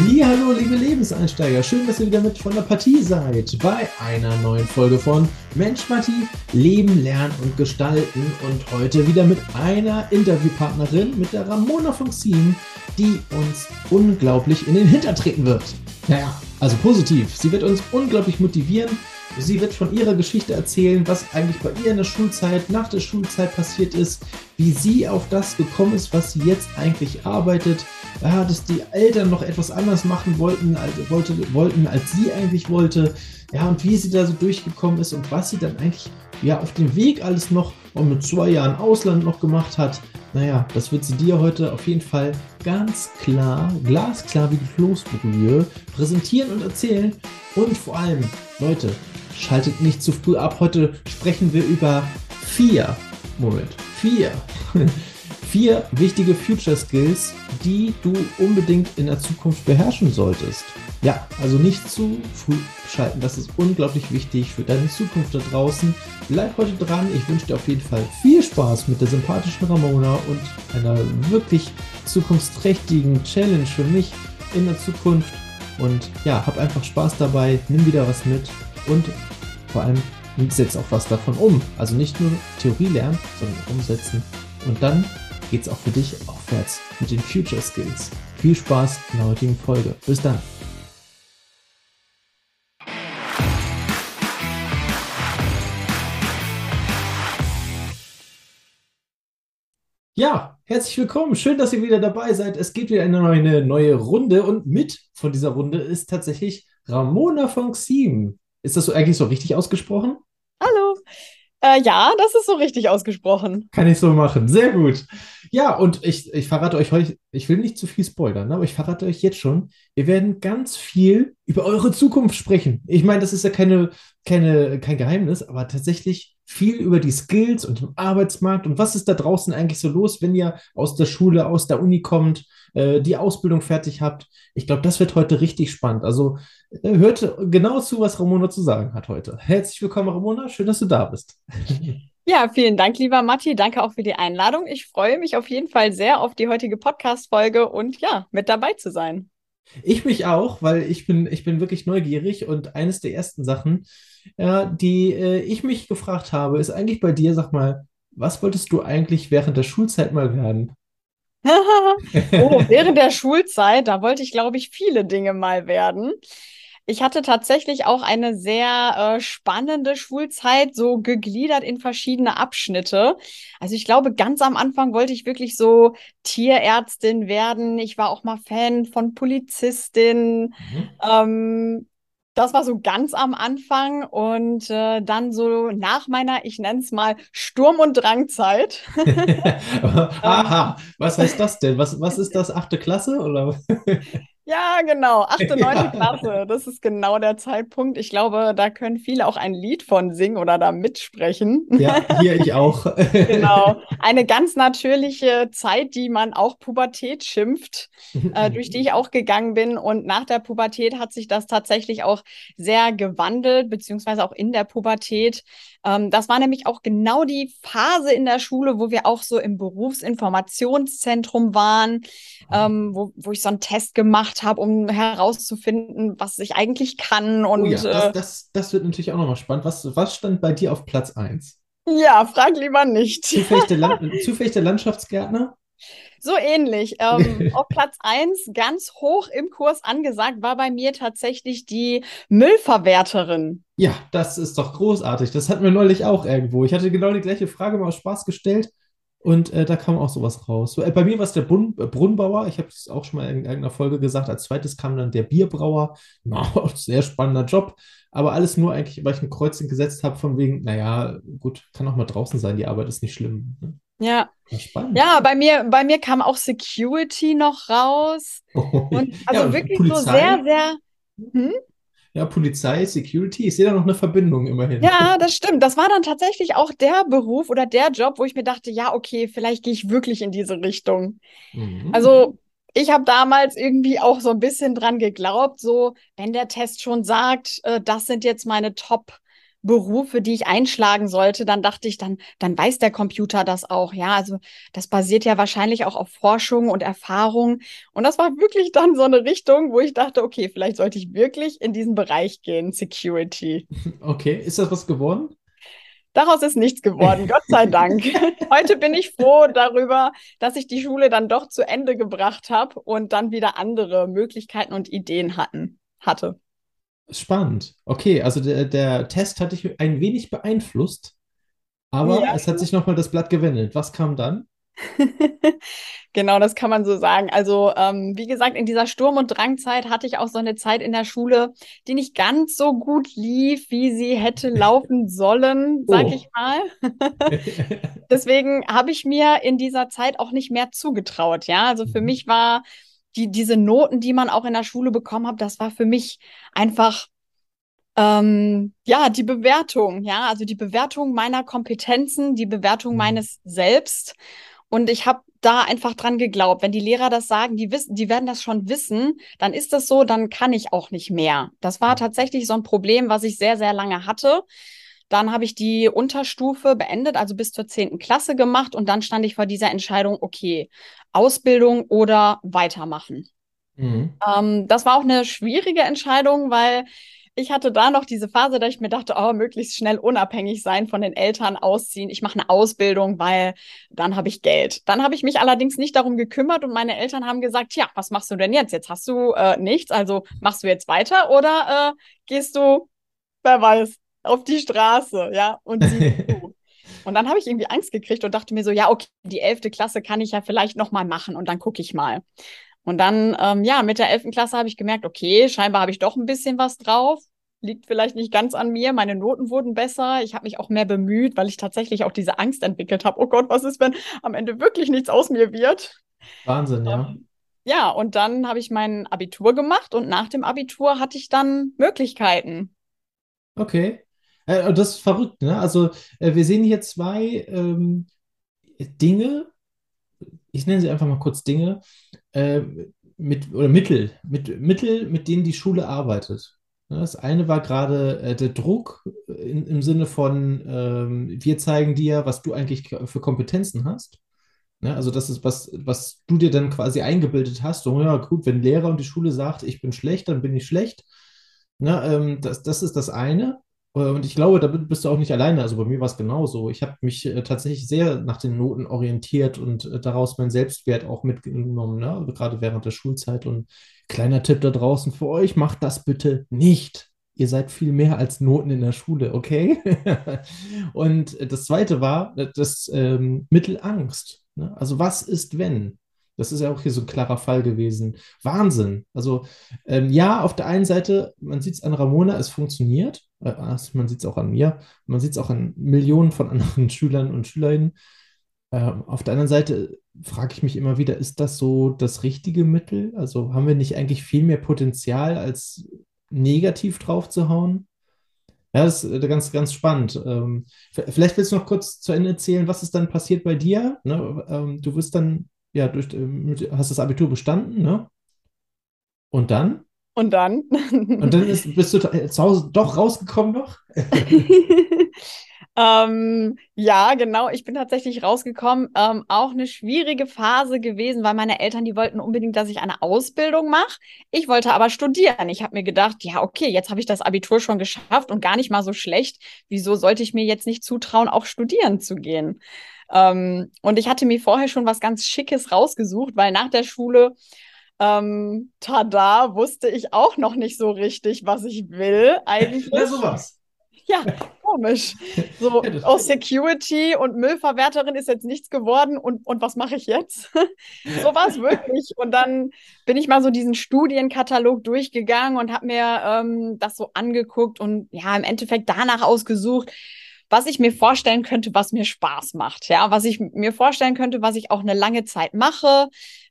Hallo, liebe Lebenseinsteiger, schön, dass ihr wieder mit von der Partie seid bei einer neuen Folge von Mensch Partie, Leben, Lernen und Gestalten und heute wieder mit einer Interviewpartnerin, mit der Ramona von Xien, die uns unglaublich in den Hinter treten wird. Naja, also positiv. Sie wird uns unglaublich motivieren. Sie wird von ihrer Geschichte erzählen, was eigentlich bei ihr in der Schulzeit, nach der Schulzeit passiert ist, wie sie auf das gekommen ist, was sie jetzt eigentlich arbeitet, ja, dass die Eltern noch etwas anders machen wollten, als, wollte, wollten, als sie eigentlich wollte, ja, und wie sie da so durchgekommen ist und was sie dann eigentlich ja auf dem Weg alles noch und mit zwei Jahren Ausland noch gemacht hat. Naja, das wird sie dir heute auf jeden Fall ganz klar, glasklar wie die Kloßbrühe präsentieren und erzählen. Und vor allem, Leute, schaltet nicht zu früh ab. Heute sprechen wir über vier, Moment, vier vier wichtige Future Skills, die du unbedingt in der Zukunft beherrschen solltest. Ja, also nicht zu früh schalten. Das ist unglaublich wichtig für deine Zukunft da draußen. Bleib heute dran. Ich wünsche dir auf jeden Fall viel Spaß mit der sympathischen Ramona und einer wirklich zukunftsträchtigen Challenge für mich in der Zukunft. Und ja, hab einfach Spaß dabei. Nimm wieder was mit und vor allem setz auch was davon um. Also nicht nur Theorie lernen, sondern umsetzen. Und dann geht es auch für dich aufwärts mit den Future Skills. Viel Spaß in der heutigen Folge. Bis dann. Ja, herzlich willkommen. Schön, dass ihr wieder dabei seid. Es geht wieder eine neue, neue Runde und mit von dieser Runde ist tatsächlich Ramona von Xiem. Ist das so eigentlich so richtig ausgesprochen? Äh, ja, das ist so richtig ausgesprochen. Kann ich so machen. Sehr gut. Ja, und ich, ich verrate euch heute, ich will nicht zu viel spoilern, aber ich verrate euch jetzt schon, wir werden ganz viel über eure Zukunft sprechen. Ich meine, das ist ja keine, keine, kein Geheimnis, aber tatsächlich viel über die Skills und den Arbeitsmarkt und was ist da draußen eigentlich so los, wenn ihr aus der Schule, aus der Uni kommt, äh, die Ausbildung fertig habt. Ich glaube, das wird heute richtig spannend. Also äh, hört genau zu, was Ramona zu sagen hat heute. Herzlich willkommen, Ramona. Schön, dass du da bist. Ja, vielen Dank, lieber Matti. Danke auch für die Einladung. Ich freue mich auf jeden Fall sehr auf die heutige Podcast-Folge und ja, mit dabei zu sein. Ich mich auch, weil ich bin, ich bin wirklich neugierig und eines der ersten Sachen, ja, die äh, ich mich gefragt habe, ist eigentlich bei dir, sag mal, was wolltest du eigentlich während der Schulzeit mal werden? oh, während der Schulzeit, da wollte ich, glaube ich, viele Dinge mal werden. Ich hatte tatsächlich auch eine sehr äh, spannende Schulzeit, so gegliedert in verschiedene Abschnitte. Also ich glaube, ganz am Anfang wollte ich wirklich so Tierärztin werden. Ich war auch mal Fan von Polizistin. Mhm. Ähm, das war so ganz am Anfang und äh, dann so nach meiner, ich nenne es mal Sturm- und Drangzeit. Aha, was heißt das denn? Was, was ist das, achte Klasse oder? Ja, genau. Achte, neunte. Klasse. Das ist genau der Zeitpunkt. Ich glaube, da können viele auch ein Lied von singen oder da mitsprechen. Ja, hier ich auch. genau. Eine ganz natürliche Zeit, die man auch Pubertät schimpft, äh, durch die ich auch gegangen bin. Und nach der Pubertät hat sich das tatsächlich auch sehr gewandelt, beziehungsweise auch in der Pubertät. Ähm, das war nämlich auch genau die Phase in der Schule, wo wir auch so im Berufsinformationszentrum waren, ähm, wo, wo ich so einen Test gemacht habe, um herauszufinden, was ich eigentlich kann. Und, oh ja, das, äh, das, das wird natürlich auch nochmal spannend. Was, was stand bei dir auf Platz 1? Ja, frag lieber nicht. Zufällig der, Land zufällig der Landschaftsgärtner? So ähnlich. Ähm, auf Platz 1, ganz hoch im Kurs angesagt, war bei mir tatsächlich die Müllverwerterin. Ja, das ist doch großartig. Das hatten wir neulich auch irgendwo. Ich hatte genau die gleiche Frage mal aus Spaß gestellt und äh, da kam auch sowas raus. So, äh, bei mir war es der Bun äh, Brunnenbauer. Ich habe es auch schon mal in irgendeiner Folge gesagt. Als zweites kam dann der Bierbrauer. No, sehr spannender Job. Aber alles nur eigentlich, weil ich ein Kreuzchen gesetzt habe, von wegen, naja, gut, kann auch mal draußen sein, die Arbeit ist nicht schlimm. Ne? Ja. Spannend. Ja, bei mir, bei mir kam auch Security noch raus. Und also ja, wirklich Polizei. so sehr, sehr. Hm? Ja, Polizei, Security, ich sehe da noch eine Verbindung immerhin. Ja, das stimmt. Das war dann tatsächlich auch der Beruf oder der Job, wo ich mir dachte, ja, okay, vielleicht gehe ich wirklich in diese Richtung. Mhm. Also ich habe damals irgendwie auch so ein bisschen dran geglaubt, so wenn der Test schon sagt, äh, das sind jetzt meine Top Berufe, die ich einschlagen sollte, dann dachte ich, dann, dann weiß der Computer das auch. Ja, also das basiert ja wahrscheinlich auch auf Forschung und Erfahrung. Und das war wirklich dann so eine Richtung, wo ich dachte, okay, vielleicht sollte ich wirklich in diesen Bereich gehen, Security. Okay, ist das was geworden? Daraus ist nichts geworden, Gott sei Dank. Heute bin ich froh darüber, dass ich die Schule dann doch zu Ende gebracht habe und dann wieder andere Möglichkeiten und Ideen hatten, hatte. Spannend. Okay, also der, der Test hat dich ein wenig beeinflusst, aber ja. es hat sich nochmal das Blatt gewendet. Was kam dann? genau, das kann man so sagen. Also, ähm, wie gesagt, in dieser Sturm- und Drangzeit hatte ich auch so eine Zeit in der Schule, die nicht ganz so gut lief, wie sie hätte laufen sollen, sag oh. ich mal. Deswegen habe ich mir in dieser Zeit auch nicht mehr zugetraut. Ja, also für mhm. mich war die, diese Noten, die man auch in der Schule bekommen hat, das war für mich einfach ähm, ja, die Bewertung, ja, also die Bewertung meiner Kompetenzen, die Bewertung mhm. meines Selbst. Und ich habe da einfach dran geglaubt, wenn die Lehrer das sagen, die wissen, die werden das schon wissen, dann ist das so, dann kann ich auch nicht mehr. Das war tatsächlich so ein Problem, was ich sehr, sehr lange hatte. Dann habe ich die Unterstufe beendet, also bis zur zehnten Klasse gemacht und dann stand ich vor dieser Entscheidung, okay, Ausbildung oder weitermachen. Mhm. Ähm, das war auch eine schwierige Entscheidung, weil ich hatte da noch diese Phase, da ich mir dachte, oh, möglichst schnell unabhängig sein von den Eltern, ausziehen. Ich mache eine Ausbildung, weil dann habe ich Geld. Dann habe ich mich allerdings nicht darum gekümmert und meine Eltern haben gesagt, ja, was machst du denn jetzt? Jetzt hast du äh, nichts, also machst du jetzt weiter oder äh, gehst du, wer weiß, auf die Straße, ja, und Und dann habe ich irgendwie Angst gekriegt und dachte mir so, ja, okay, die elfte Klasse kann ich ja vielleicht noch mal machen und dann gucke ich mal. Und dann, ähm, ja, mit der 11. Klasse habe ich gemerkt, okay, scheinbar habe ich doch ein bisschen was drauf. Liegt vielleicht nicht ganz an mir. Meine Noten wurden besser. Ich habe mich auch mehr bemüht, weil ich tatsächlich auch diese Angst entwickelt habe. Oh Gott, was ist, wenn am Ende wirklich nichts aus mir wird? Wahnsinn, ja. Ähm, ja, und dann habe ich mein Abitur gemacht und nach dem Abitur hatte ich dann Möglichkeiten. Okay. Äh, das ist verrückt, ne? Also, äh, wir sehen hier zwei ähm, Dinge, ich nenne sie einfach mal kurz Dinge, äh, mit, oder Mittel, mit, Mittel, mit denen die Schule arbeitet. Das eine war gerade äh, der Druck in, im Sinne von, ähm, wir zeigen dir, was du eigentlich für Kompetenzen hast. Ja, also das ist was, was du dir dann quasi eingebildet hast. So, ja, gut, wenn Lehrer und die Schule sagt, ich bin schlecht, dann bin ich schlecht. Ja, ähm, das, das ist das eine. Äh, und ich glaube, da bist du auch nicht alleine. Also bei mir war es genauso. Ich habe mich äh, tatsächlich sehr nach den Noten orientiert und äh, daraus meinen Selbstwert auch mitgenommen, ne? Also gerade während der Schulzeit. Und kleiner Tipp da draußen für euch, macht das bitte nicht. Ihr seid viel mehr als Noten in der Schule, okay? und das zweite war das ähm, Mittel Angst. Ne? Also was ist, wenn? Das ist ja auch hier so ein klarer Fall gewesen. Wahnsinn. Also ähm, ja, auf der einen Seite, man sieht es an Ramona, es funktioniert. Äh, man sieht es auch an mir. Man sieht es auch an Millionen von anderen Schülern und Schülerinnen. Ähm, auf der anderen Seite frage ich mich immer wieder, ist das so das richtige Mittel? Also haben wir nicht eigentlich viel mehr Potenzial, als negativ drauf zu hauen? Ja, das ist äh, ganz, ganz spannend. Ähm, vielleicht willst du noch kurz zu Ende erzählen, was ist dann passiert bei dir? Ne? Ähm, du wirst dann ja, durch, äh, hast das Abitur bestanden, ne? Und dann? Und dann? Und dann ist, bist du zu Hause doch rausgekommen noch? ähm, ja, genau. Ich bin tatsächlich rausgekommen. Ähm, auch eine schwierige Phase gewesen, weil meine Eltern, die wollten unbedingt, dass ich eine Ausbildung mache. Ich wollte aber studieren. Ich habe mir gedacht, ja, okay, jetzt habe ich das Abitur schon geschafft und gar nicht mal so schlecht. Wieso sollte ich mir jetzt nicht zutrauen, auch studieren zu gehen? Ähm, und ich hatte mir vorher schon was ganz Schickes rausgesucht, weil nach der Schule, ähm, tada, wusste ich auch noch nicht so richtig, was ich will eigentlich. Ja, sowas. Ja, komisch. So aus Security und Müllverwerterin ist jetzt nichts geworden und, und was mache ich jetzt? so war es wirklich. Und dann bin ich mal so diesen Studienkatalog durchgegangen und habe mir ähm, das so angeguckt und ja, im Endeffekt danach ausgesucht, was ich mir vorstellen könnte, was mir Spaß macht. Ja, was ich mir vorstellen könnte, was ich auch eine lange Zeit mache.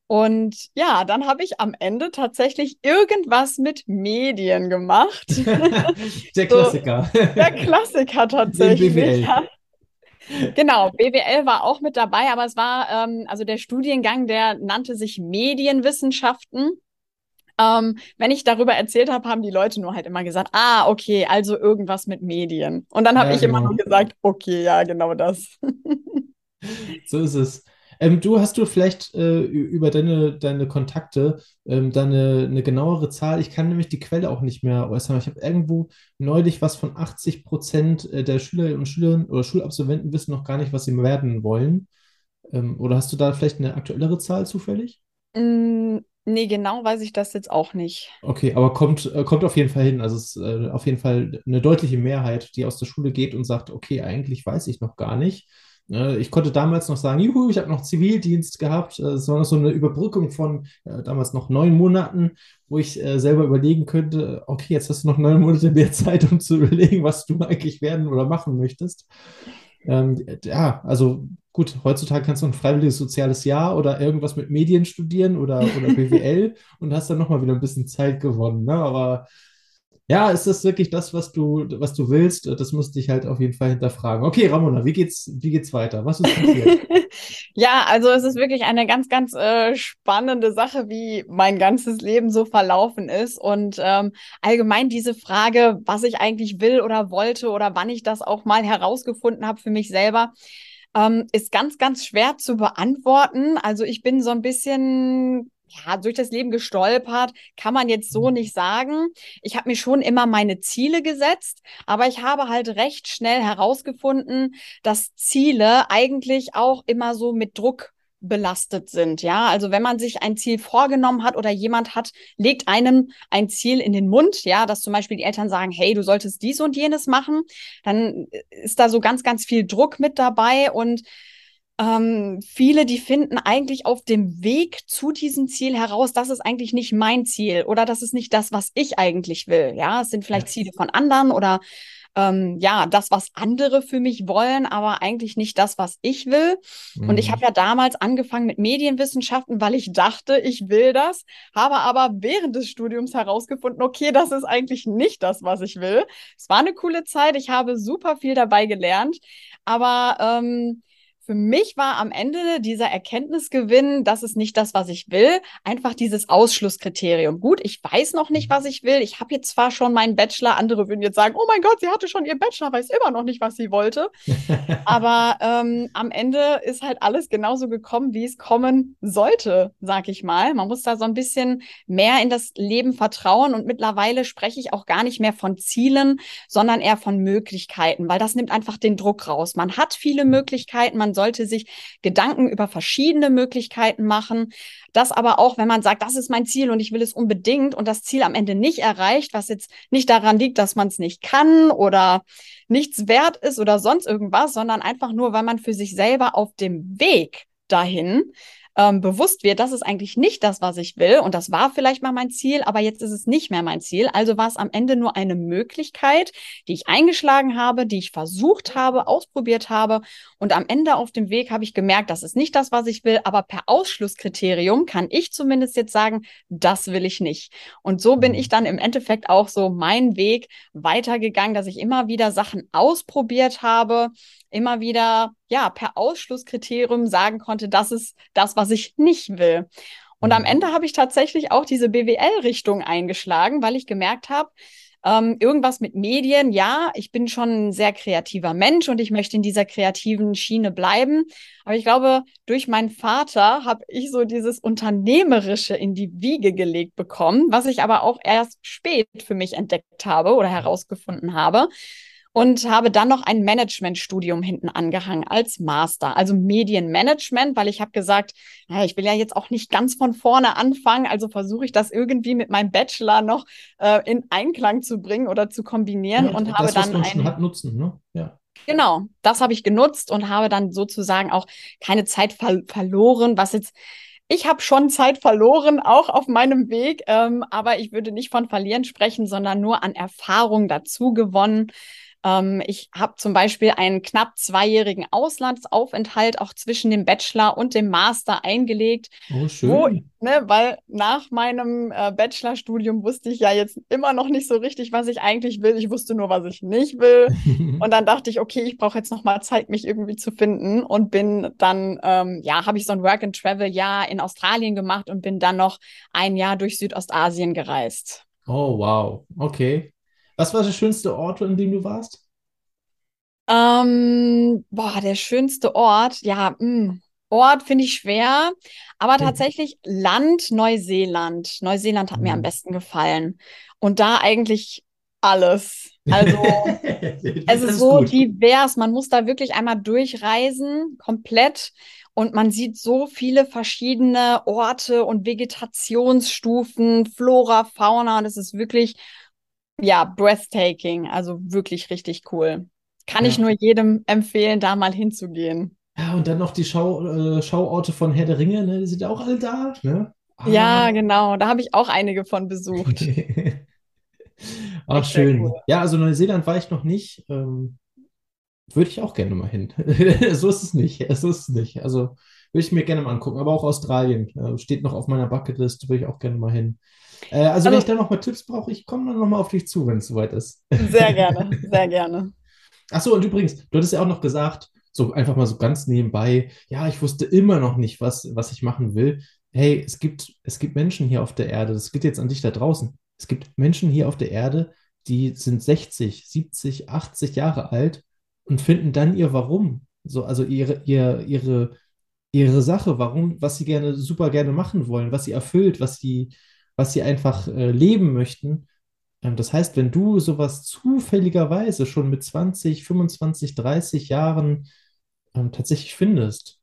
Und ja, dann habe ich am Ende tatsächlich irgendwas mit Medien gemacht. der Klassiker. So, der Klassiker tatsächlich. BWL. Ja. Genau, BWL war auch mit dabei, aber es war, ähm, also der Studiengang, der nannte sich Medienwissenschaften. Ähm, wenn ich darüber erzählt habe, haben die Leute nur halt immer gesagt, ah, okay, also irgendwas mit Medien. Und dann habe ja, ich genau. immer nur gesagt, okay, ja, genau das. so ist es. Ähm, du hast du vielleicht äh, über deine, deine Kontakte ähm, deine eine genauere Zahl. Ich kann nämlich die Quelle auch nicht mehr äußern. Ich habe irgendwo neulich was von 80 Prozent äh, der Schülerinnen und Schüler oder Schulabsolventen wissen noch gar nicht, was sie werden wollen. Ähm, oder hast du da vielleicht eine aktuellere Zahl zufällig? Nee, genau weiß ich das jetzt auch nicht. Okay, aber kommt, äh, kommt auf jeden Fall hin. Also es ist äh, auf jeden Fall eine deutliche Mehrheit, die aus der Schule geht und sagt, okay, eigentlich weiß ich noch gar nicht. Ne, ich konnte damals noch sagen, juhu, ich habe noch Zivildienst gehabt. Äh, es war noch so eine Überbrückung von damals noch neun Monaten, wo ich selber überlegen könnte, okay, jetzt hast du noch neun Monate mehr Zeit, um zu überlegen, was du eigentlich werden oder machen möchtest. Ähm, ja, also gut, heutzutage kannst du ein freiwilliges soziales Jahr oder irgendwas mit Medien studieren oder, oder BWL und hast dann nochmal wieder ein bisschen Zeit gewonnen. Ne? Aber ja, ist das wirklich das, was du, was du willst? Das musste ich halt auf jeden Fall hinterfragen. Okay, Ramona, wie geht's, wie geht's weiter? Was ist passiert? ja, also es ist wirklich eine ganz, ganz äh, spannende Sache, wie mein ganzes Leben so verlaufen ist. Und ähm, allgemein diese Frage, was ich eigentlich will oder wollte oder wann ich das auch mal herausgefunden habe für mich selber, ähm, ist ganz, ganz schwer zu beantworten. Also ich bin so ein bisschen ja, durch das Leben gestolpert, kann man jetzt so mhm. nicht sagen. Ich habe mir schon immer meine Ziele gesetzt, aber ich habe halt recht schnell herausgefunden, dass Ziele eigentlich auch immer so mit Druck belastet sind. Ja, also wenn man sich ein Ziel vorgenommen hat oder jemand hat, legt einem ein Ziel in den Mund, ja, dass zum Beispiel die Eltern sagen, hey, du solltest dies und jenes machen, dann ist da so ganz, ganz viel Druck mit dabei und ähm, viele, die finden eigentlich auf dem Weg zu diesem Ziel heraus, das ist eigentlich nicht mein Ziel oder das ist nicht das, was ich eigentlich will. Ja, es sind vielleicht ja. Ziele von anderen oder ähm, ja, das, was andere für mich wollen, aber eigentlich nicht das, was ich will. Mhm. Und ich habe mhm. ja damals angefangen mit Medienwissenschaften, weil ich dachte, ich will das, habe aber während des Studiums herausgefunden, okay, das ist eigentlich nicht das, was ich will. Es war eine coole Zeit, ich habe super viel dabei gelernt, aber ähm, für mich war am Ende dieser Erkenntnisgewinn, das ist nicht das, was ich will, einfach dieses Ausschlusskriterium. Gut, ich weiß noch nicht, was ich will. Ich habe jetzt zwar schon meinen Bachelor, andere würden jetzt sagen, oh mein Gott, sie hatte schon ihr Bachelor, weiß immer noch nicht, was sie wollte. Aber ähm, am Ende ist halt alles genauso gekommen, wie es kommen sollte, sag ich mal. Man muss da so ein bisschen mehr in das Leben vertrauen und mittlerweile spreche ich auch gar nicht mehr von Zielen, sondern eher von Möglichkeiten, weil das nimmt einfach den Druck raus. Man hat viele Möglichkeiten, man sollte sich Gedanken über verschiedene Möglichkeiten machen. Das aber auch, wenn man sagt, das ist mein Ziel und ich will es unbedingt und das Ziel am Ende nicht erreicht, was jetzt nicht daran liegt, dass man es nicht kann oder nichts wert ist oder sonst irgendwas, sondern einfach nur, weil man für sich selber auf dem Weg dahin ähm, bewusst wird, das ist eigentlich nicht das, was ich will. Und das war vielleicht mal mein Ziel, aber jetzt ist es nicht mehr mein Ziel. Also war es am Ende nur eine Möglichkeit, die ich eingeschlagen habe, die ich versucht habe, ausprobiert habe. Und am Ende auf dem Weg habe ich gemerkt, das ist nicht das, was ich will, aber per Ausschlusskriterium kann ich zumindest jetzt sagen, das will ich nicht. Und so bin mhm. ich dann im Endeffekt auch so meinen Weg weitergegangen, dass ich immer wieder Sachen ausprobiert habe, immer wieder, ja, per Ausschlusskriterium sagen konnte, das ist das, was ich nicht will. Und am mhm. Ende habe ich tatsächlich auch diese BWL-Richtung eingeschlagen, weil ich gemerkt habe, ähm, irgendwas mit Medien, ja, ich bin schon ein sehr kreativer Mensch und ich möchte in dieser kreativen Schiene bleiben. Aber ich glaube, durch meinen Vater habe ich so dieses Unternehmerische in die Wiege gelegt bekommen, was ich aber auch erst spät für mich entdeckt habe oder herausgefunden habe und habe dann noch ein Managementstudium hinten angehangen als Master, also Medienmanagement, weil ich habe gesagt, ja, ich will ja jetzt auch nicht ganz von vorne anfangen, also versuche ich das irgendwie mit meinem Bachelor noch äh, in Einklang zu bringen oder zu kombinieren ja, und das, habe dann ein hat nutzen, ne? Ja. Genau, das habe ich genutzt und habe dann sozusagen auch keine Zeit ver verloren, was jetzt ich habe schon Zeit verloren, auch auf meinem Weg, ähm, aber ich würde nicht von verlieren sprechen, sondern nur an Erfahrung dazu gewonnen, Ähm, ich habe zum Beispiel einen knapp zweijährigen Auslandsaufenthalt auch zwischen dem Bachelor und dem Master eingelegt. Oh, schön. Wo, ne, weil nach meinem äh, Bachelorstudium wusste ich ja jetzt immer noch nicht so richtig, was ich eigentlich will. Ich wusste nur, was ich nicht will. und dann dachte ich, okay, ich brauche jetzt noch mal Zeit, mich irgendwie zu finden und bin dann, ähm, ja, habe ich so ein Work-and-Travel-Jahr in Australien gemacht und bin dann noch ein Jahr durch Südostasien gereist. Oh, wow. Okay. Was war der schönste Ort, in dem du warst? Ähm, boah, der schönste Ort, ja, mh, hm, Ort finde ich schwer, aber Mhm. tatsächlich Land Neuseeland. Neuseeland hat mir am Mhm. besten gefallen. Und da eigentlich alles. Also es ist ist so gut. divers. Man muss da wirklich einmal durchreisen, komplett. Und man sieht so viele verschiedene Orte und Vegetationsstufen, Flora, Fauna. Und es ist wirklich, ja, breathtaking. Also wirklich richtig cool. Kann ich Ja. nur jedem empfehlen, da mal hinzugehen. Ja, und dann noch die Schau, äh, Schauorte von Herr der Ringe, ne? Die sind ja auch alle da, ne? Ja, Ah. genau. Da habe ich auch einige von besucht. Ach, Echt schön. cool. Ja, also Neuseeland war ich noch nicht. Ähm, würde ich auch gerne mal hin. So ist es nicht. So ist es nicht. Also würde ich mir gerne mal angucken. Aber auch Australien äh, steht noch auf meiner Bucketlist. Würde ich auch gerne mal hin. Äh, also, wenn Also ich da noch mal Tipps brauche, ich komme dann noch mal auf dich zu, wenn es soweit ist. sehr gerne, sehr gerne. Ach so, und übrigens, du hattest ja auch noch gesagt, so einfach mal so ganz nebenbei, ja, ich wusste immer noch nicht, was, was ich machen will. Hey, es gibt, es gibt Menschen hier auf der Erde, das geht jetzt an dich da draußen. Es gibt Menschen hier auf der Erde, die sind 60, 70, 80 Jahre alt und finden dann ihr Warum. So, also ihre, ihr, ihre, ihre Sache, warum, was sie gerne, super gerne machen wollen, was sie erfüllt, was sie, was sie einfach äh, leben möchten. Ähm, Das heißt, wenn du sowas zufälligerweise schon mit 20, 25, 30 Jahren ähm, tatsächlich findest,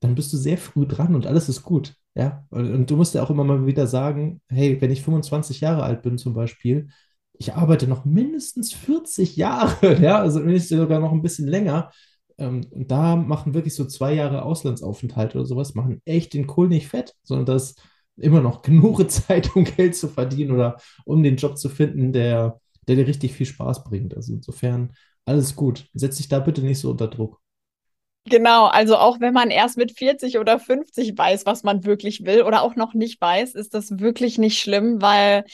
dann bist du sehr früh dran und alles ist gut. Ja, und du musst ja auch immer mal wieder sagen, hey, wenn ich 25 Jahre alt bin zum Beispiel, ich arbeite noch mindestens 40 Jahre, ja, also nicht sogar noch ein bisschen länger. Ähm, und da machen wirklich so zwei Jahre Auslandsaufenthalt oder sowas, machen echt den Kohl nicht fett, sondern das immer noch genug Zeit, um Geld zu verdienen oder um den Job zu finden, der, der dir richtig viel Spaß bringt. Also insofern alles gut. Setz dich da bitte nicht so unter Druck. Genau, also auch wenn man erst mit 40 oder 50 weiß, was man wirklich will oder auch noch nicht weiß, ist das wirklich nicht schlimm, weil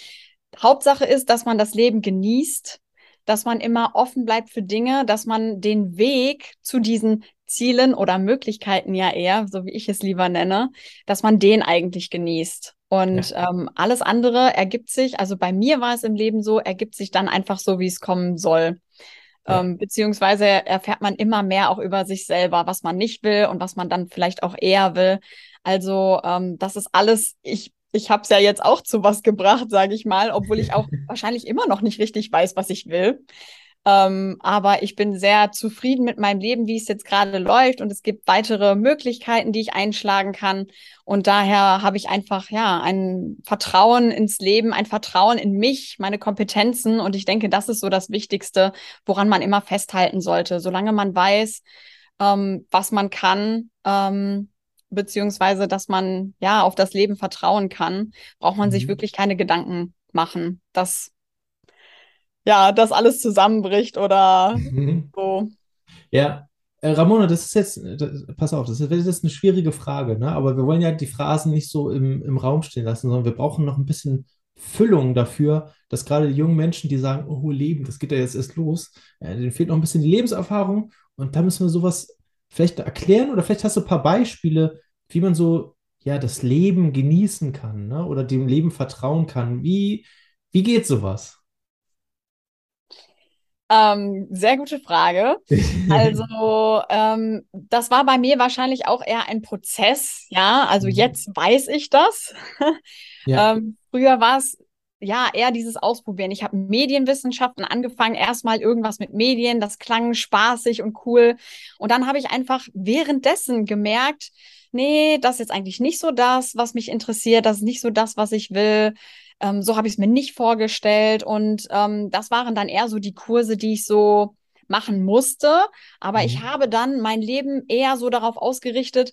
Hauptsache ist, dass man das Leben genießt, dass man immer offen bleibt für Dinge, dass man den Weg zu diesen Zielen oder Möglichkeiten ja eher, so wie ich es lieber nenne, dass man den eigentlich genießt. Und ähm, alles andere ergibt sich, also bei mir war es im Leben so, ergibt sich dann einfach so, wie es kommen soll. Ja. Ähm, beziehungsweise erfährt man immer mehr auch über sich selber, was man nicht will und was man dann vielleicht auch eher will. Also ähm, das ist alles, ich, ich habe es ja jetzt auch zu was gebracht, sage ich mal, obwohl ich auch wahrscheinlich immer noch nicht richtig weiß, was ich will. Ähm, aber ich bin sehr zufrieden mit meinem Leben, wie es jetzt gerade läuft. Und es gibt weitere Möglichkeiten, die ich einschlagen kann. Und daher habe ich einfach, ja, ein Vertrauen ins Leben, ein Vertrauen in mich, meine Kompetenzen. Und ich denke, das ist so das Wichtigste, woran man immer festhalten sollte. Solange man weiß, ähm, was man kann, ähm, beziehungsweise, dass man, ja, auf das Leben vertrauen kann, braucht man sich Mhm. wirklich keine Gedanken machen, dass ja, dass alles zusammenbricht oder Mhm. so. Ja, äh, Ramona, das ist jetzt, äh, das, pass auf, das ist, das ist eine schwierige Frage, ne? Aber wir wollen ja die Phrasen nicht so im, im Raum stehen lassen, sondern wir brauchen noch ein bisschen Füllung dafür, dass gerade die jungen Menschen, die sagen, oh, Leben, das geht ja jetzt erst los, äh, denen fehlt noch ein bisschen die Lebenserfahrung und da müssen wir sowas vielleicht erklären oder vielleicht hast du ein paar Beispiele, wie man so, ja, das Leben genießen kann, ne? Oder dem Leben vertrauen kann. Wie, wie geht sowas? Ähm, sehr gute Frage. Also, ähm, das war bei mir wahrscheinlich auch eher ein Prozess, ja. Also Mhm. jetzt weiß ich das. Ja. Ähm, früher war es ja eher dieses Ausprobieren. Ich habe Medienwissenschaften angefangen, erstmal irgendwas mit Medien, das klang spaßig und cool. Und dann habe ich einfach währenddessen gemerkt, nee, das ist jetzt eigentlich nicht so das, was mich interessiert, das ist nicht so das, was ich will. Ähm, so habe ich es mir nicht vorgestellt. Und ähm, das waren dann eher so die Kurse, die ich so machen musste. Aber ich Mhm. habe dann mein Leben eher so darauf ausgerichtet,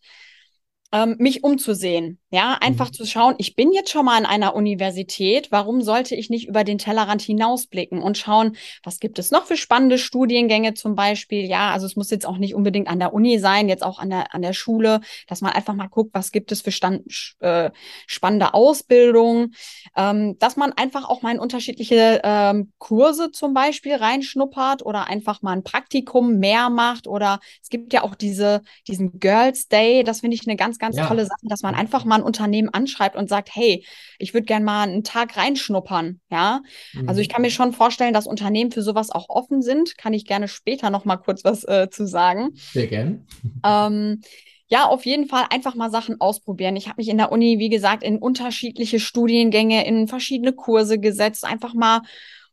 ähm, mich umzusehen. Ja, einfach mhm. zu schauen, ich bin jetzt schon mal an einer Universität, warum sollte ich nicht über den Tellerrand hinausblicken und schauen, was gibt es noch für spannende Studiengänge zum Beispiel? Ja, also es muss jetzt auch nicht unbedingt an der Uni sein, jetzt auch an der, an der Schule, dass man einfach mal guckt, was gibt es für stand, äh, spannende Ausbildungen, ähm, dass man einfach auch mal in unterschiedliche ähm, Kurse zum Beispiel reinschnuppert oder einfach mal ein Praktikum mehr macht oder es gibt ja auch diese, diesen Girls Day, das finde ich eine ganz, ganz ja. tolle Sache, dass man einfach mal ein Unternehmen anschreibt und sagt, hey, ich würde gerne mal einen Tag reinschnuppern, ja. Mhm. Also ich kann mir schon vorstellen, dass Unternehmen für sowas auch offen sind. Kann ich gerne später noch mal kurz was äh, zu sagen. Sehr gern. Ähm, ja, auf jeden Fall einfach mal Sachen ausprobieren. Ich habe mich in der Uni, wie gesagt, in unterschiedliche Studiengänge, in verschiedene Kurse gesetzt, einfach mal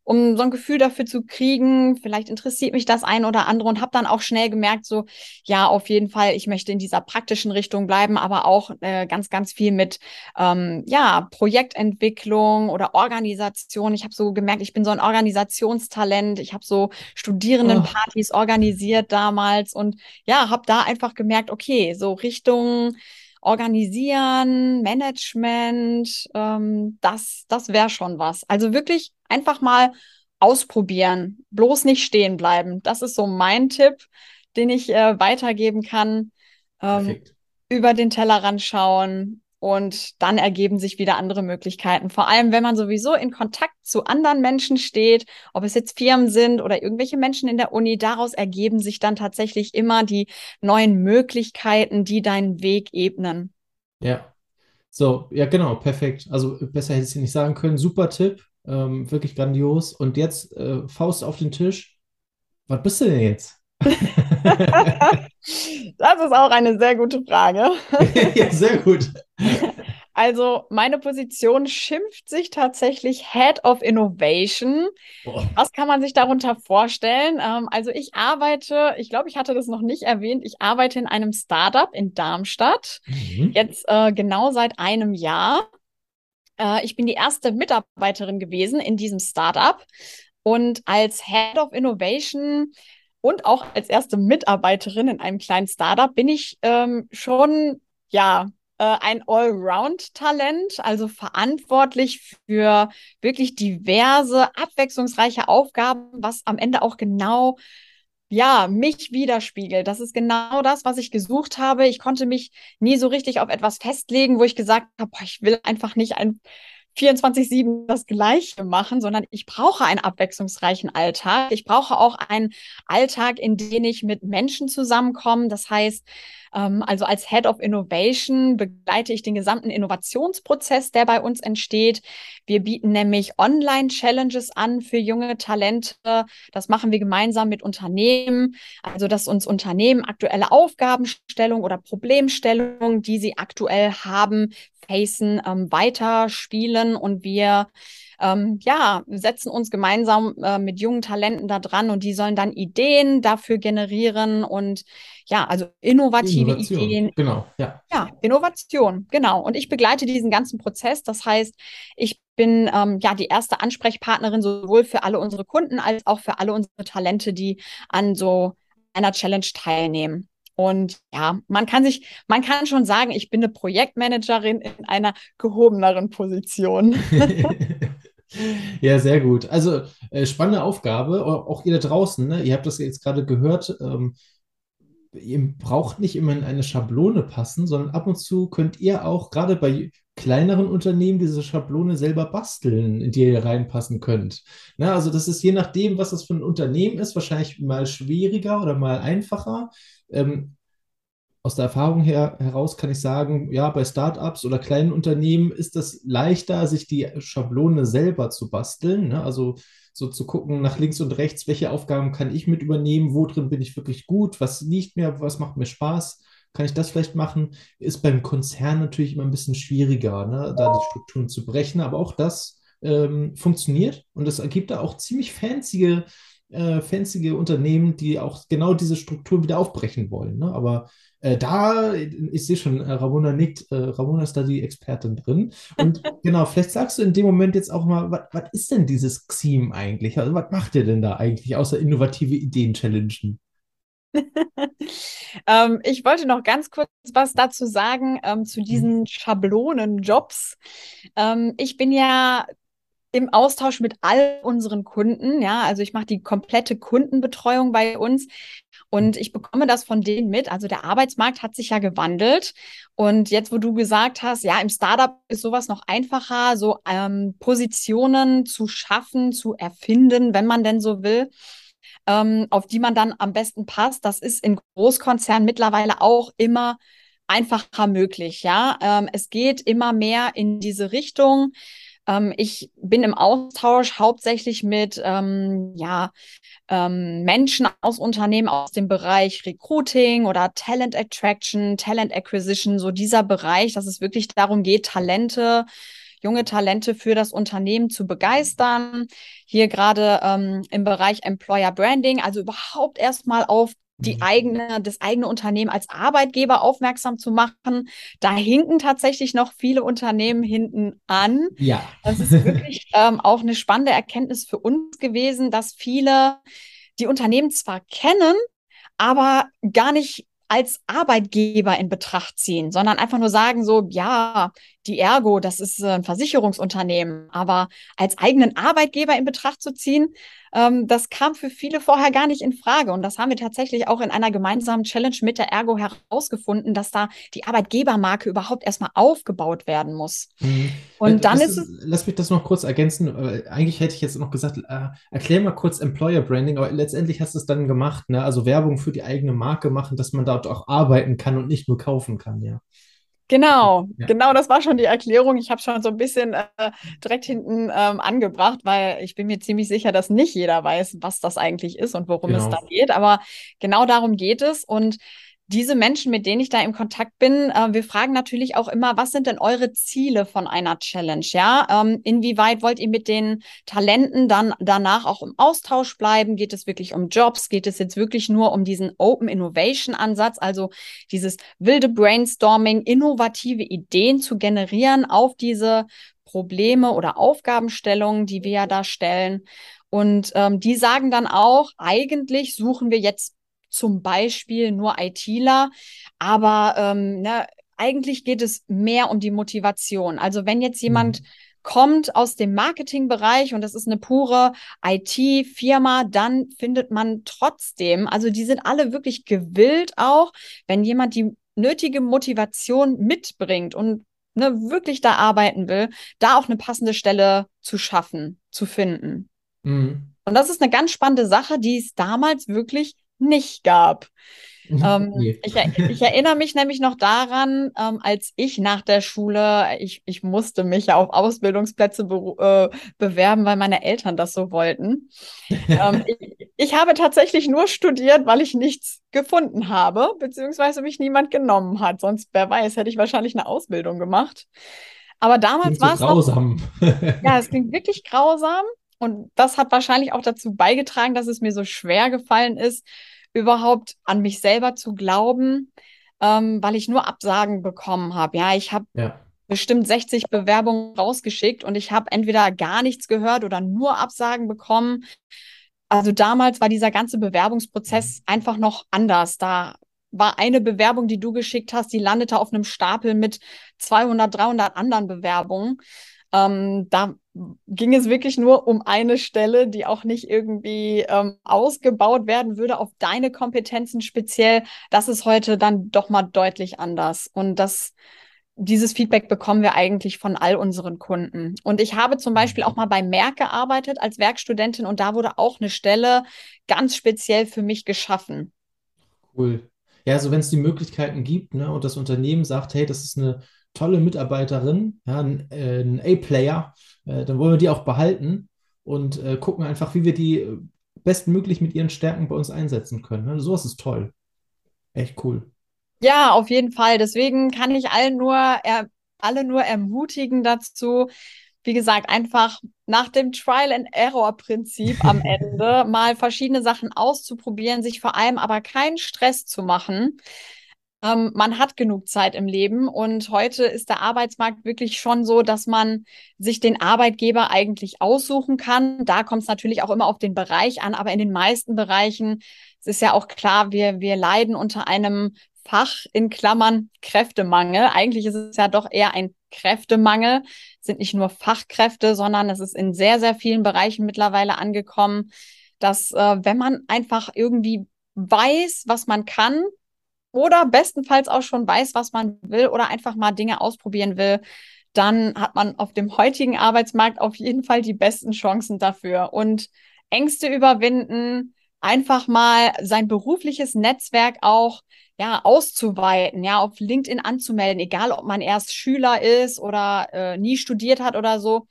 um so ein Gefühl dafür zu kriegen, vielleicht interessiert mich das ein oder andere und habe dann auch schnell gemerkt, so, ja, auf jeden Fall, ich möchte in dieser praktischen Richtung bleiben, aber auch äh, ganz, ganz viel mit, ähm, ja, Projektentwicklung oder Organisation. Ich habe so gemerkt, ich bin so ein Organisationstalent. Ich habe so Studierendenpartys oh. organisiert damals und ja, habe da einfach gemerkt, okay, so Richtung Organisieren, Management, ähm, das, das wäre schon was. Also wirklich einfach mal ausprobieren, bloß nicht stehen bleiben. Das ist so mein Tipp, den ich äh, weitergeben kann. Ähm, über den Tellerrand schauen, und dann ergeben sich wieder andere Möglichkeiten. Vor allem, wenn man sowieso in Kontakt zu anderen Menschen steht, ob es jetzt Firmen sind oder irgendwelche Menschen in der Uni, daraus ergeben sich dann tatsächlich immer die neuen Möglichkeiten, die deinen Weg ebnen. Ja. So, ja, genau, perfekt. Also besser hätte ich es nicht sagen können. Super Tipp, ähm, wirklich grandios. Und jetzt äh, Faust auf den Tisch. Was bist du denn jetzt? das ist auch eine sehr gute Frage. ja, sehr gut. Also meine Position schimpft sich tatsächlich Head of Innovation. Boah. Was kann man sich darunter vorstellen? Ähm, also ich arbeite, ich glaube, ich hatte das noch nicht erwähnt, ich arbeite in einem Startup in Darmstadt, mhm. jetzt äh, genau seit einem Jahr. Äh, ich bin die erste Mitarbeiterin gewesen in diesem Startup. Und als Head of Innovation und auch als erste Mitarbeiterin in einem kleinen Startup bin ich ähm, schon, ja, äh, ein Allround-Talent, also verantwortlich für wirklich diverse, abwechslungsreiche Aufgaben, was am Ende auch genau ja, mich widerspiegelt. Das ist genau das, was ich gesucht habe. Ich konnte mich nie so richtig auf etwas festlegen, wo ich gesagt habe, ich will einfach nicht ein 24-7 das Gleiche machen, sondern ich brauche einen abwechslungsreichen Alltag. Ich brauche auch einen Alltag, in dem ich mit Menschen zusammenkomme. Das heißt, also als Head of Innovation begleite ich den gesamten Innovationsprozess, der bei uns entsteht. Wir bieten nämlich Online-Challenges an für junge Talente. Das machen wir gemeinsam mit Unternehmen. Also, dass uns Unternehmen aktuelle Aufgabenstellung oder Problemstellungen, die sie aktuell haben, facen, ähm, weiterspielen und wir ähm, ja, setzen uns gemeinsam äh, mit jungen Talenten da dran und die sollen dann Ideen dafür generieren und ja, also innovative Innovation, Ideen. Genau, ja. Ja, Innovation, genau. Und ich begleite diesen ganzen Prozess. Das heißt, ich bin ähm, ja die erste Ansprechpartnerin sowohl für alle unsere Kunden als auch für alle unsere Talente, die an so einer Challenge teilnehmen. Und ja, man kann sich, man kann schon sagen, ich bin eine Projektmanagerin in einer gehobeneren Position. ja, sehr gut. Also äh, spannende Aufgabe, auch ihr da draußen, ne? ihr habt das jetzt gerade gehört. Ähm, ihr braucht nicht immer in eine Schablone passen, sondern ab und zu könnt ihr auch gerade bei kleineren Unternehmen diese Schablone selber basteln, in die ihr reinpassen könnt. Na, also das ist je nachdem, was das für ein Unternehmen ist, wahrscheinlich mal schwieriger oder mal einfacher. Ähm, aus der Erfahrung her, heraus kann ich sagen, ja, bei Startups oder kleinen Unternehmen ist es leichter, sich die Schablone selber zu basteln. Ne? Also so zu gucken nach links und rechts, welche Aufgaben kann ich mit übernehmen, wo drin bin ich wirklich gut, was liegt mir, was macht mir Spaß, kann ich das vielleicht machen? Ist beim Konzern natürlich immer ein bisschen schwieriger, ne? da die Strukturen zu brechen, aber auch das ähm, funktioniert und es ergibt da auch ziemlich fancy äh, fancy Unternehmen, die auch genau diese Struktur wieder aufbrechen wollen. Ne? Aber äh, da, ich sehe schon, äh, Ramona nickt, äh, Ramona ist da die Expertin drin. Und genau, vielleicht sagst du in dem Moment jetzt auch mal, was ist denn dieses Xim eigentlich? Also, was macht ihr denn da eigentlich, außer innovative Ideen challengen? ähm, ich wollte noch ganz kurz was dazu sagen, ähm, zu diesen Schablonenjobs. Ähm, ich bin ja im Austausch mit all unseren Kunden. Ja, also ich mache die komplette Kundenbetreuung bei uns und ich bekomme das von denen mit. Also der Arbeitsmarkt hat sich ja gewandelt. Und jetzt, wo du gesagt hast, ja, im Startup ist sowas noch einfacher, so ähm, Positionen zu schaffen, zu erfinden, wenn man denn so will. Ähm, auf die man dann am besten passt. Das ist in Großkonzernen mittlerweile auch immer einfacher möglich. Ja, ähm, es geht immer mehr in diese Richtung. Ähm, ich bin im Austausch hauptsächlich mit ähm, ja, ähm, Menschen aus Unternehmen aus dem Bereich Recruiting oder Talent Attraction, Talent Acquisition, so dieser Bereich, dass es wirklich darum geht, Talente junge Talente für das Unternehmen zu begeistern. Hier gerade ähm, im Bereich Employer Branding, also überhaupt erstmal auf die mhm. eigene, das eigene Unternehmen als Arbeitgeber aufmerksam zu machen. Da hinken tatsächlich noch viele Unternehmen hinten an. Ja. Das ist wirklich ähm, auch eine spannende Erkenntnis für uns gewesen, dass viele die Unternehmen zwar kennen, aber gar nicht als Arbeitgeber in Betracht ziehen, sondern einfach nur sagen so, ja, die Ergo, das ist ein Versicherungsunternehmen, aber als eigenen Arbeitgeber in Betracht zu ziehen, ähm, das kam für viele vorher gar nicht in Frage. Und das haben wir tatsächlich auch in einer gemeinsamen Challenge mit der Ergo herausgefunden, dass da die Arbeitgebermarke überhaupt erstmal aufgebaut werden muss. Mhm. Und äh, dann ist es. Lass mich das noch kurz ergänzen. Eigentlich hätte ich jetzt noch gesagt, äh, erklär mal kurz Employer Branding, aber letztendlich hast du es dann gemacht, ne? Also Werbung für die eigene Marke machen, dass man dort auch arbeiten kann und nicht nur kaufen kann, ja. Genau, ja. genau, das war schon die Erklärung. Ich habe schon so ein bisschen äh, direkt hinten ähm, angebracht, weil ich bin mir ziemlich sicher, dass nicht jeder weiß, was das eigentlich ist und worum genau. es da geht. Aber genau darum geht es. Und diese Menschen, mit denen ich da im Kontakt bin, äh, wir fragen natürlich auch immer, was sind denn eure Ziele von einer Challenge? Ja, ähm, inwieweit wollt ihr mit den Talenten dann danach auch im Austausch bleiben? Geht es wirklich um Jobs? Geht es jetzt wirklich nur um diesen Open Innovation Ansatz, also dieses wilde Brainstorming, innovative Ideen zu generieren auf diese Probleme oder Aufgabenstellungen, die wir ja da stellen? Und ähm, die sagen dann auch, eigentlich suchen wir jetzt zum Beispiel nur ITler, aber ähm, ne, eigentlich geht es mehr um die Motivation. Also wenn jetzt jemand mhm. kommt aus dem Marketingbereich und das ist eine pure IT-Firma, dann findet man trotzdem, also die sind alle wirklich gewillt auch, wenn jemand die nötige Motivation mitbringt und ne, wirklich da arbeiten will, da auch eine passende Stelle zu schaffen, zu finden. Mhm. Und das ist eine ganz spannende Sache, die es damals wirklich nicht gab. ähm, nee. ich, ich, erinnere mich nämlich noch daran, ähm, als ich nach der Schule, ich, ich musste mich ja auf Ausbildungsplätze be äh, bewerben, weil meine Eltern das so wollten. ähm, ich, ich, habe tatsächlich nur studiert, weil ich nichts gefunden habe, beziehungsweise mich niemand genommen hat. Sonst, wer weiß, hätte ich wahrscheinlich eine Ausbildung gemacht. Aber damals war es. Grausam. Noch, ja, es klingt wirklich grausam. Und das hat wahrscheinlich auch dazu beigetragen, dass es mir so schwer gefallen ist, überhaupt an mich selber zu glauben, ähm, weil ich nur Absagen bekommen habe. Ja, ich habe ja. bestimmt 60 Bewerbungen rausgeschickt und ich habe entweder gar nichts gehört oder nur Absagen bekommen. Also damals war dieser ganze Bewerbungsprozess mhm. einfach noch anders. Da war eine Bewerbung, die du geschickt hast, die landete auf einem Stapel mit 200, 300 anderen Bewerbungen. Ähm, da ging es wirklich nur um eine Stelle, die auch nicht irgendwie ähm, ausgebaut werden würde auf deine Kompetenzen speziell. Das ist heute dann doch mal deutlich anders. Und das, dieses Feedback bekommen wir eigentlich von all unseren Kunden. Und ich habe zum Beispiel auch mal bei Merck gearbeitet als Werkstudentin und da wurde auch eine Stelle ganz speziell für mich geschaffen. Cool. Ja, also wenn es die Möglichkeiten gibt, ne, und das Unternehmen sagt, hey, das ist eine tolle Mitarbeiterin, ja, ein, äh, A-Player, äh, dann wollen wir die auch behalten und äh, gucken einfach, wie wir die bestmöglich mit ihren Stärken bei uns einsetzen können. Ne? Sowas ist toll. Echt cool. Ja, auf jeden Fall. Deswegen kann ich allen nur, er, alle nur ermutigen dazu, wie gesagt, einfach nach dem Trial-and-Error-Prinzip am Ende mal verschiedene Sachen auszuprobieren, sich vor allem aber keinen Stress zu machen ähm, man hat genug Zeit im Leben und heute ist der Arbeitsmarkt wirklich schon so, dass man sich den Arbeitgeber eigentlich aussuchen kann. Da kommt es natürlich auch immer auf den Bereich an, aber in den meisten Bereichen, es ist ja auch klar, wir, wir leiden unter einem Fach in Klammern Kräftemangel. Eigentlich ist es ja doch eher ein Kräftemangel, es sind nicht nur Fachkräfte, sondern es ist in sehr, sehr vielen Bereichen mittlerweile angekommen, dass äh, wenn man einfach irgendwie weiß, was man kann, oder bestenfalls auch schon weiß, was man will oder einfach mal Dinge ausprobieren will, dann hat man auf dem heutigen Arbeitsmarkt auf jeden Fall die besten Chancen dafür. Und Ängste überwinden, einfach mal sein berufliches Netzwerk auch ja auszuweiten, ja auf LinkedIn anzumelden, egal ob man erst Schüler ist oder äh, nie studiert hat oder so.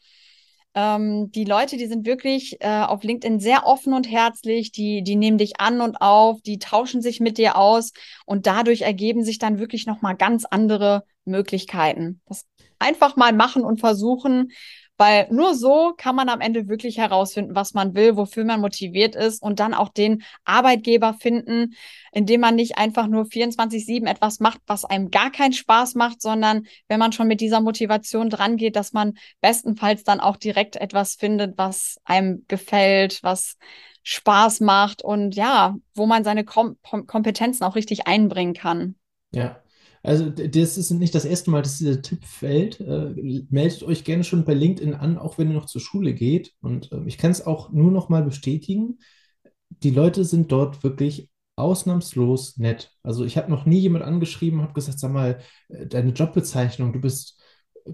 Ähm, die Leute, die sind wirklich äh, auf LinkedIn sehr offen und herzlich, die, die nehmen dich an und auf, die tauschen sich mit dir aus und dadurch ergeben sich dann wirklich nochmal ganz andere Möglichkeiten. Das einfach mal machen und versuchen. Weil nur so kann man am Ende wirklich herausfinden, was man will, wofür man motiviert ist und dann auch den Arbeitgeber finden, indem man nicht einfach nur 24-7 etwas macht, was einem gar keinen Spaß macht, sondern wenn man schon mit dieser Motivation dran geht, dass man bestenfalls dann auch direkt etwas findet, was einem gefällt, was Spaß macht und ja, wo man seine Kom Kompetenzen auch richtig einbringen kann. Ja, also das ist nicht das erste Mal, dass dieser Tipp fällt. Äh, meldet euch gerne schon bei LinkedIn an, auch wenn ihr noch zur Schule geht. Und äh, ich kann es auch nur noch mal bestätigen. Die Leute sind dort wirklich ausnahmslos nett. Also ich habe noch nie jemand angeschrieben, habe gesagt, sag mal, äh, deine Jobbezeichnung, du bist äh,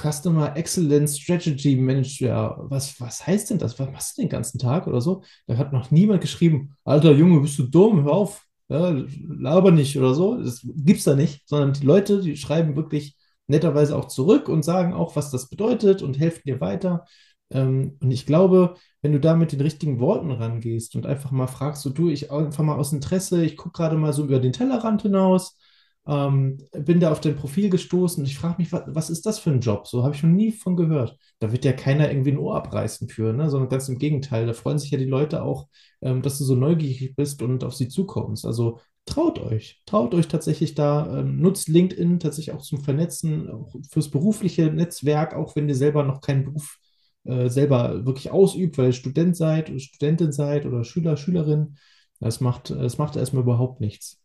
Customer Excellence Strategy Manager. Was, was heißt denn das? Was machst du den ganzen Tag oder so? Da hat noch niemand geschrieben, alter Junge, bist du dumm, hör auf, ja, laber nicht oder so. Das gibt es da nicht, sondern die Leute, die schreiben wirklich netterweise auch zurück und sagen auch, was das bedeutet und helfen dir weiter. Ähm, und ich glaube, wenn du da mit den richtigen Worten rangehst und einfach mal fragst, so du, ich einfach mal aus Interesse, ich gucke gerade mal so über den Tellerrand hinaus, ähm, bin da auf dein Profil gestoßen ich frage mich, was, was, ist das für ein Job? So habe ich noch nie von gehört. Da wird ja keiner irgendwie ein Ohr abreißen für, ne? sondern ganz im Gegenteil. Da freuen sich ja die Leute auch, ähm, dass du so neugierig bist und auf sie zukommst. Also traut euch, traut euch tatsächlich da, ähm, nutzt LinkedIn tatsächlich auch zum Vernetzen, auch fürs berufliche Netzwerk, auch wenn ihr selber noch keinen Beruf äh, selber wirklich ausübt, weil ihr Student seid oder Studentin seid oder Schüler, Schülerin. Das macht, das macht erstmal überhaupt nichts.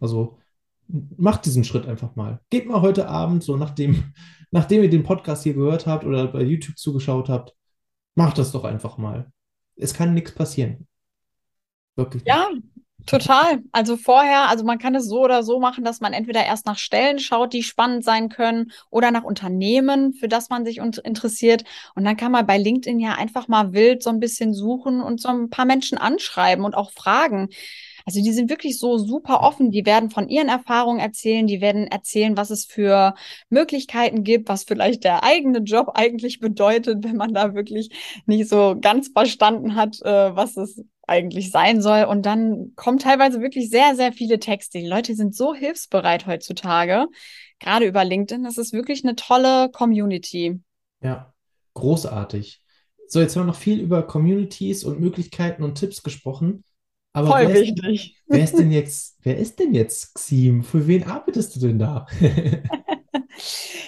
Also macht diesen Schritt einfach mal. Geht mal heute Abend, so nachdem, nachdem ihr den Podcast hier gehört habt oder bei YouTube zugeschaut habt, macht das doch einfach mal. Es kann nichts passieren. Wirklich. Ja, total. Also vorher, also man kann es so oder so machen, dass man entweder erst nach Stellen schaut, die spannend sein können, oder nach Unternehmen, für das man sich interessiert. Und dann kann man bei LinkedIn ja einfach mal wild so ein bisschen suchen und so ein paar Menschen anschreiben und auch fragen. Also die sind wirklich so super offen. Die werden von ihren Erfahrungen erzählen. Die werden erzählen, was es für Möglichkeiten gibt, was vielleicht der eigene Job eigentlich bedeutet, wenn man da wirklich nicht so ganz verstanden hat, äh, was es eigentlich sein soll. Und dann kommen teilweise wirklich sehr, sehr viele Texte. Die Leute sind so hilfsbereit heutzutage, gerade über LinkedIn. Das ist wirklich eine tolle Community. Ja, großartig. So, jetzt haben wir noch viel über Communities und Möglichkeiten und Tipps gesprochen. Aber Voll wer ist, wichtig. wer ist denn jetzt, wer ist denn jetzt Xim? Für wen arbeitest du denn da?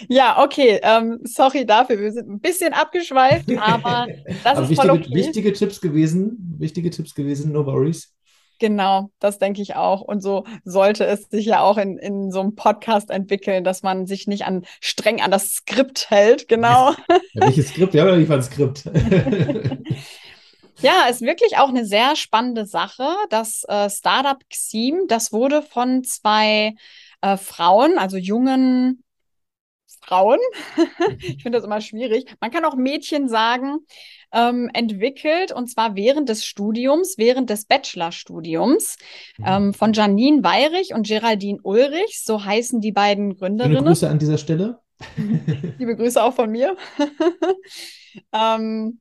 Ja, okay. Ähm, sorry dafür. Wir sind ein bisschen abgeschweift, aber das Aber ist voll wichtige, okay. wichtige Tipps gewesen, wichtige Tipps gewesen, no worries. Genau, das denke ich auch. Und so sollte es sich ja auch in, in so einem Podcast entwickeln, dass man sich nicht an streng an das Skript hält. Genau. Ja, welches Skript? Wir haben ja nicht mal ein Skript. Ja, ist wirklich auch eine sehr spannende Sache. Das äh, Startup Xim, das wurde von zwei äh, Frauen, also jungen Frauen, ich finde das immer schwierig, man kann auch Mädchen sagen, ähm, entwickelt und zwar während des Studiums, während des Bachelorstudiums ähm, von Janine Weirich und Geraldine Ulrich, so heißen die beiden Gründerinnen. Grüße an dieser Stelle. Liebe Grüße auch von mir. ähm,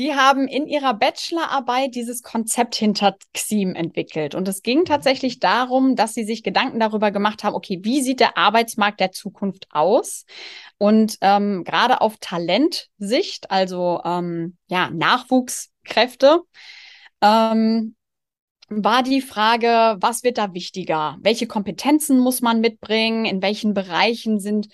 die haben in ihrer Bachelorarbeit dieses Konzept hinter Xim entwickelt. Und es ging tatsächlich darum, dass sie sich Gedanken darüber gemacht haben, okay, wie sieht der Arbeitsmarkt der Zukunft aus? Und ähm, gerade auf Talentsicht, also ähm, ja, Nachwuchskräfte, ähm, war die Frage, was wird da wichtiger? Welche Kompetenzen muss man mitbringen? In welchen Bereichen sind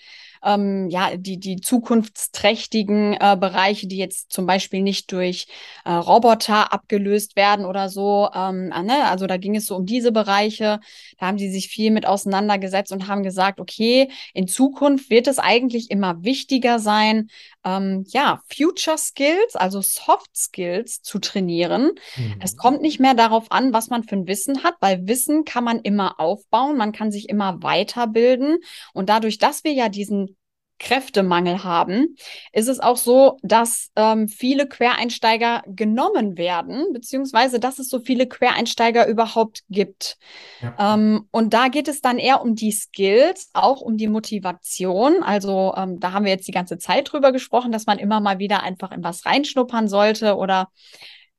ähm, ja, die, die zukunftsträchtigen äh, Bereiche, die jetzt zum Beispiel nicht durch äh, Roboter abgelöst werden oder so. Ähm, äh, ne? Also da ging es so um diese Bereiche. Da haben sie sich viel mit auseinandergesetzt und haben gesagt, okay, in Zukunft wird es eigentlich immer wichtiger sein, ähm, ja, Future Skills, also Soft Skills zu trainieren. Mhm. Es kommt nicht mehr darauf an, was man für ein Wissen hat, weil Wissen kann man immer aufbauen, man kann sich immer weiterbilden. Und dadurch, dass wir ja diesen Kräftemangel haben, ist es auch so, dass ähm, viele Quereinsteiger genommen werden, beziehungsweise dass es so viele Quereinsteiger überhaupt gibt. Ja. Ähm, und da geht es dann eher um die Skills, auch um die Motivation. Also ähm, da haben wir jetzt die ganze Zeit drüber gesprochen, dass man immer mal wieder einfach in was reinschnuppern sollte oder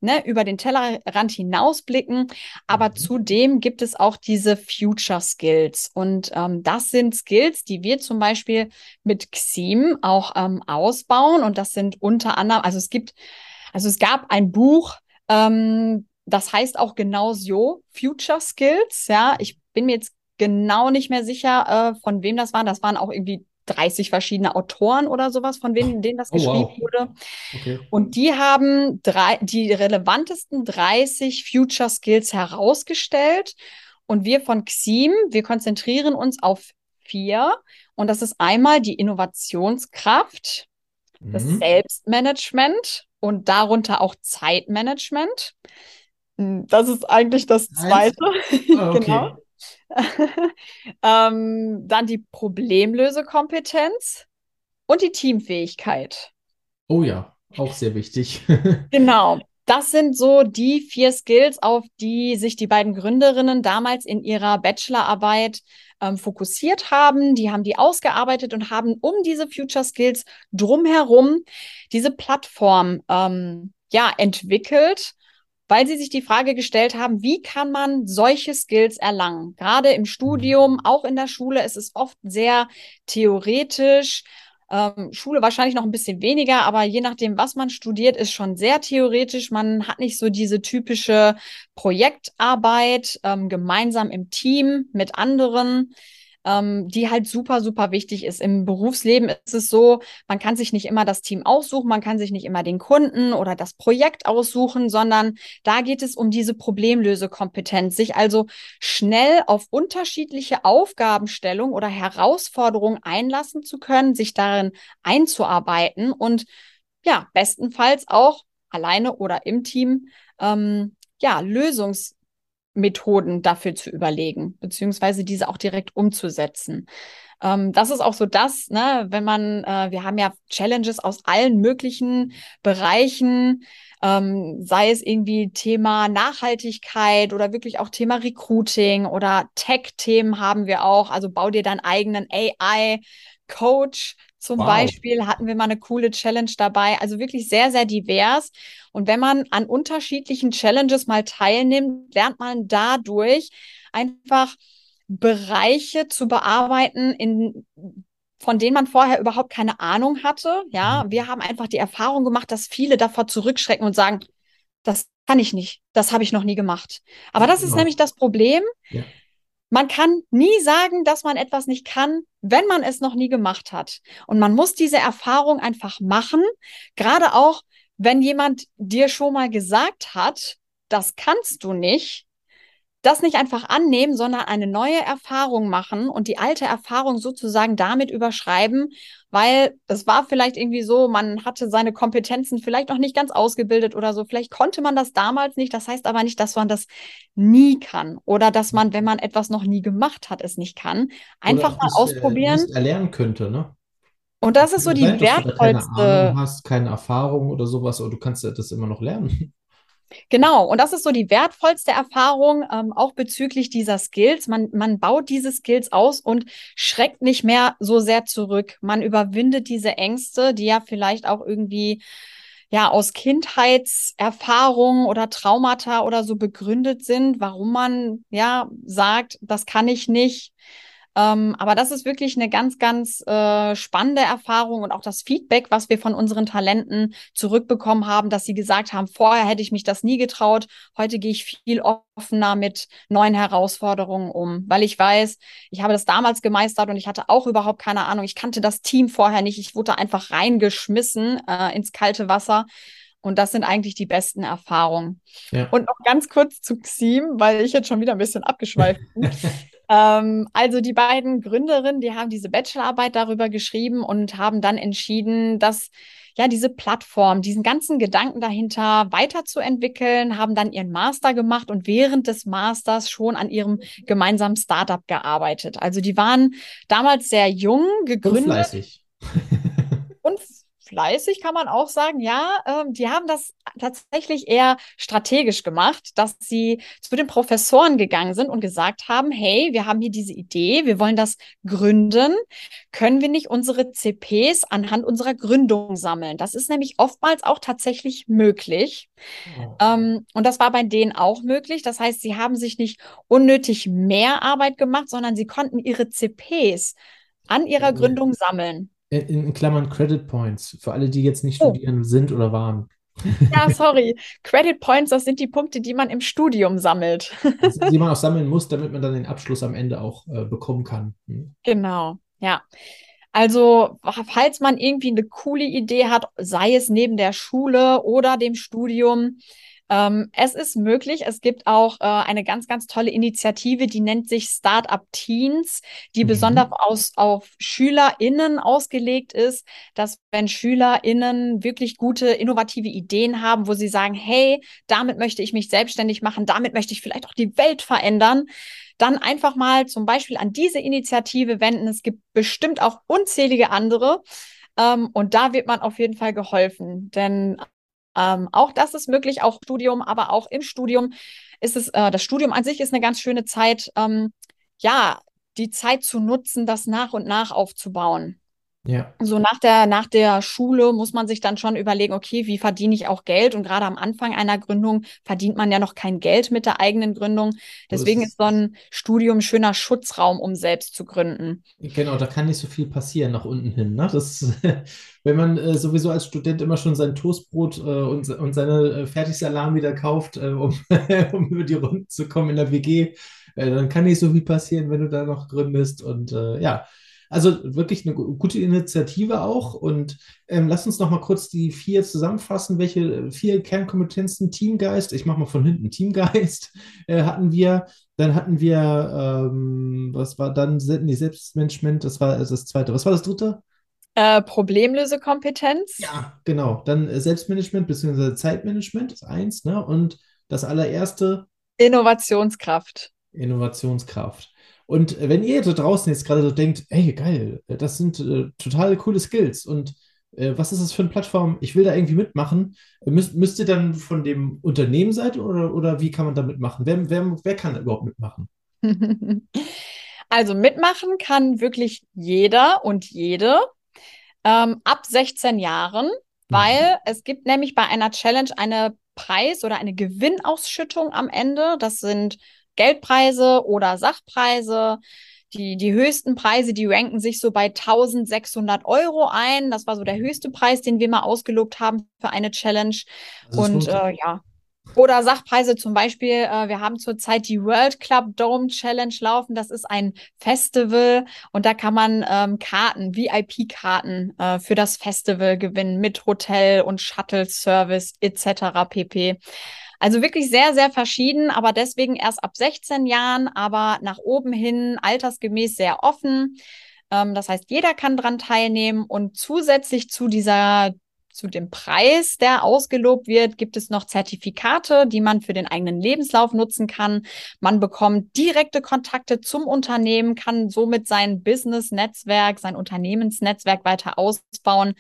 ne, über den Tellerrand hinausblicken. Aber mhm. zudem gibt es auch diese Future Skills. Und ähm, das sind Skills, die wir zum Beispiel mit Xim auch ähm, ausbauen. Und das sind unter anderem, also es gibt, also es gab ein Buch, ähm, das heißt auch genau so, Future Skills. Ja, ich bin mir jetzt genau nicht mehr sicher, äh, von wem das war. Das waren auch irgendwie 30 verschiedene Autoren oder sowas, von wem, denen das oh, geschrieben wow. wurde. Okay. Und die haben drei, die relevantesten 30 Future Skills herausgestellt. Und wir von XIM, wir konzentrieren uns auf vier. Und das ist einmal die Innovationskraft, mhm. das Selbstmanagement und darunter auch Zeitmanagement. Hm, das ist eigentlich das zweite. Ah, okay. genau. ähm, dann die Problemlösekompetenz und die Teamfähigkeit. Oh ja, auch sehr wichtig. genau. Das sind so die vier Skills, auf die sich die beiden Gründerinnen damals in ihrer Bachelorarbeit ähm, fokussiert haben. Die haben die ausgearbeitet und haben um diese Future Skills drumherum diese Plattform ähm, ja entwickelt weil sie sich die Frage gestellt haben, wie kann man solche Skills erlangen? Gerade im Studium, auch in der Schule ist es oft sehr theoretisch. Ähm, Schule wahrscheinlich noch ein bisschen weniger, aber je nachdem, was man studiert, ist schon sehr theoretisch. Man hat nicht so diese typische Projektarbeit ähm, gemeinsam im Team mit anderen ähm, die halt super, super wichtig ist. Im Berufsleben ist es so, man kann sich nicht immer das Team aussuchen, man kann sich nicht immer den Kunden oder das Projekt aussuchen, sondern da geht es um diese Problemlösekompetenz, sich also schnell auf unterschiedliche Aufgabenstellungen oder Herausforderungen einlassen zu können, sich darin einzuarbeiten und ja, bestenfalls auch alleine oder im Team ähm, ja, Lösungs Methoden dafür zu überlegen, beziehungsweise diese auch direkt umzusetzen. Ähm, das ist auch so das, ne, wenn man, äh, wir haben ja Challenges aus allen möglichen Bereichen, ähm, sei es irgendwie Thema Nachhaltigkeit oder wirklich auch Thema Recruiting oder Tech-Themen haben wir auch. Also bau dir deinen eigenen AI-Coach zum wow. Beispiel hatten wir mal eine coole Challenge dabei. Also wirklich sehr, sehr divers. Und wenn man an unterschiedlichen Challenges mal teilnimmt, lernt man dadurch einfach Bereiche zu bearbeiten, in, von denen man vorher überhaupt keine Ahnung hatte. Ja, mhm. wir haben einfach die Erfahrung gemacht, dass viele davor zurückschrecken und sagen, das kann ich nicht, das habe ich noch nie gemacht. Aber das ist genau. nämlich das Problem. Ja. Man kann nie sagen, dass man etwas nicht kann, wenn man es noch nie gemacht hat. Und man muss diese Erfahrung einfach machen, gerade auch, wenn jemand dir schon mal gesagt hat, das kannst du nicht, das nicht einfach annehmen, sondern eine neue Erfahrung machen und die alte Erfahrung sozusagen damit überschreiben, weil es war vielleicht irgendwie so, man hatte seine Kompetenzen vielleicht noch nicht ganz ausgebildet oder so. Vielleicht konnte man das damals nicht. Das heißt aber nicht, dass man das nie kann oder dass man, wenn man etwas noch nie gemacht hat, es nicht kann. Einfach mal äh, ausprobieren. Äh, erlernen könnte, ne? Und das ist so die sein, wertvollste. Du keine Ahnung hast, keine Erfahrung oder sowas, aber du kannst ja das immer noch lernen. Genau, und das ist so die wertvollste Erfahrung, ähm, auch bezüglich dieser Skills. Man, man baut diese Skills aus und schreckt nicht mehr so sehr zurück. Man überwindet diese Ängste, die ja vielleicht auch irgendwie ja aus Kindheitserfahrungen oder Traumata oder so begründet sind, warum man ja sagt, das kann ich nicht. Ähm, aber das ist wirklich eine ganz, ganz äh, spannende Erfahrung und auch das Feedback, was wir von unseren Talenten zurückbekommen haben, dass sie gesagt haben, vorher hätte ich mich das nie getraut, heute gehe ich viel offener mit neuen Herausforderungen um, weil ich weiß, ich habe das damals gemeistert und ich hatte auch überhaupt keine Ahnung. Ich kannte das Team vorher nicht. Ich wurde einfach reingeschmissen äh, ins kalte Wasser. Und das sind eigentlich die besten Erfahrungen. Ja. Und noch ganz kurz zu Xim, weil ich jetzt schon wieder ein bisschen abgeschweift bin. Ähm, also die beiden Gründerinnen, die haben diese Bachelorarbeit darüber geschrieben und haben dann entschieden, dass ja diese Plattform, diesen ganzen Gedanken dahinter weiterzuentwickeln, haben dann ihren Master gemacht und während des Masters schon an ihrem gemeinsamen Startup gearbeitet. Also die waren damals sehr jung gegründet. Und fleißig. und fleißig, kann man auch sagen. Ja, ähm, die haben das tatsächlich eher strategisch gemacht, dass sie zu den Professoren gegangen sind und gesagt haben, hey, wir haben hier diese Idee, wir wollen das gründen. Können wir nicht unsere CPs anhand unserer Gründung sammeln? Das ist nämlich oftmals auch tatsächlich möglich. Oh. Ähm, und das war bei denen auch möglich. Das heißt, sie haben sich nicht unnötig mehr Arbeit gemacht, sondern sie konnten ihre CPs an ihrer Gründung sammeln in, Klammern Credit Points, für alle, die jetzt nicht oh. studieren sind oder waren. Ja, sorry. Credit Points, das sind die Punkte, die man im Studium sammelt. die man auch sammeln muss, damit man dann den Abschluss am Ende auch äh, bekommen kann. Hm. Genau, ja. Also, falls man irgendwie eine coole Idee hat, sei es neben der Schule oder dem Studium, ähm, es ist möglich. Es gibt auch äh, eine ganz, ganz tolle Initiative, die nennt sich Startup Teens, die mhm. besonders aus, auf SchülerInnen ausgelegt ist, dass wenn SchülerInnen wirklich gute, innovative Ideen haben, wo sie sagen, hey, damit möchte ich mich selbstständig machen, damit möchte ich vielleicht auch die Welt verändern, dann einfach mal zum Beispiel an diese Initiative wenden. Es gibt bestimmt auch unzählige andere. Ähm, und da wird man auf jeden Fall geholfen. Denn ähm, auch das ist möglich, auch Studium, aber auch im Studium ist es, äh, das Studium an sich ist eine ganz schöne Zeit, ähm, ja, die Zeit zu nutzen, das nach und nach aufzubauen. Ja. So nach der, nach der Schule muss man sich dann schon überlegen, okay, wie verdiene ich auch Geld? Und gerade am Anfang einer Gründung verdient man ja noch kein Geld mit der eigenen Gründung. Deswegen ist, ist so ein Studium schöner Schutzraum, um selbst zu gründen. Genau, da kann nicht so viel passieren nach unten hin. Ne? Das, wenn man äh, sowieso als Student immer schon sein Toastbrot äh, und, und seine äh, Fertigsalami wieder kauft, äh, um, um über die Runden zu kommen in der WG, äh, dann kann nicht so viel passieren, wenn du da noch gründest. Und äh, ja, also wirklich eine gute Initiative auch. Und ähm, lass uns noch mal kurz die vier zusammenfassen. Welche äh, vier Kernkompetenzen? Teamgeist, ich mache mal von hinten, Teamgeist äh, hatten wir. Dann hatten wir, ähm, was war dann, nee, Selbstmanagement, das war das zweite. Was war das dritte? Äh, Problemlösekompetenz. Ja, genau. Dann äh, Selbstmanagement bzw. Zeitmanagement ist eins. Ne? Und das allererste? Innovationskraft. Innovationskraft. Und wenn ihr da draußen jetzt gerade so denkt, ey, geil, das sind äh, total coole Skills und äh, was ist das für eine Plattform? Ich will da irgendwie mitmachen. Müsst, müsst ihr dann von dem Unternehmen sein oder, oder wie kann man da mitmachen? Wer, wer, wer kann da überhaupt mitmachen? Also mitmachen kann wirklich jeder und jede ähm, ab 16 Jahren, weil mhm. es gibt nämlich bei einer Challenge eine Preis- oder eine Gewinnausschüttung am Ende. Das sind Geldpreise oder Sachpreise. Die, die höchsten Preise, die ranken sich so bei 1600 Euro ein. Das war so der höchste Preis, den wir mal ausgelobt haben für eine Challenge. Und äh, ja, oder Sachpreise zum Beispiel, äh, wir haben zurzeit die World Club Dome Challenge laufen. Das ist ein Festival und da kann man ähm, Karten, VIP-Karten äh, für das Festival gewinnen mit Hotel und Shuttle-Service etc. pp. Also wirklich sehr, sehr verschieden, aber deswegen erst ab 16 Jahren, aber nach oben hin altersgemäß sehr offen. Ähm, das heißt, jeder kann dran teilnehmen und zusätzlich zu dieser zu dem Preis, der ausgelobt wird, gibt es noch Zertifikate, die man für den eigenen Lebenslauf nutzen kann. Man bekommt direkte Kontakte zum Unternehmen, kann somit sein Business-Netzwerk, sein Unternehmensnetzwerk weiter ausbauen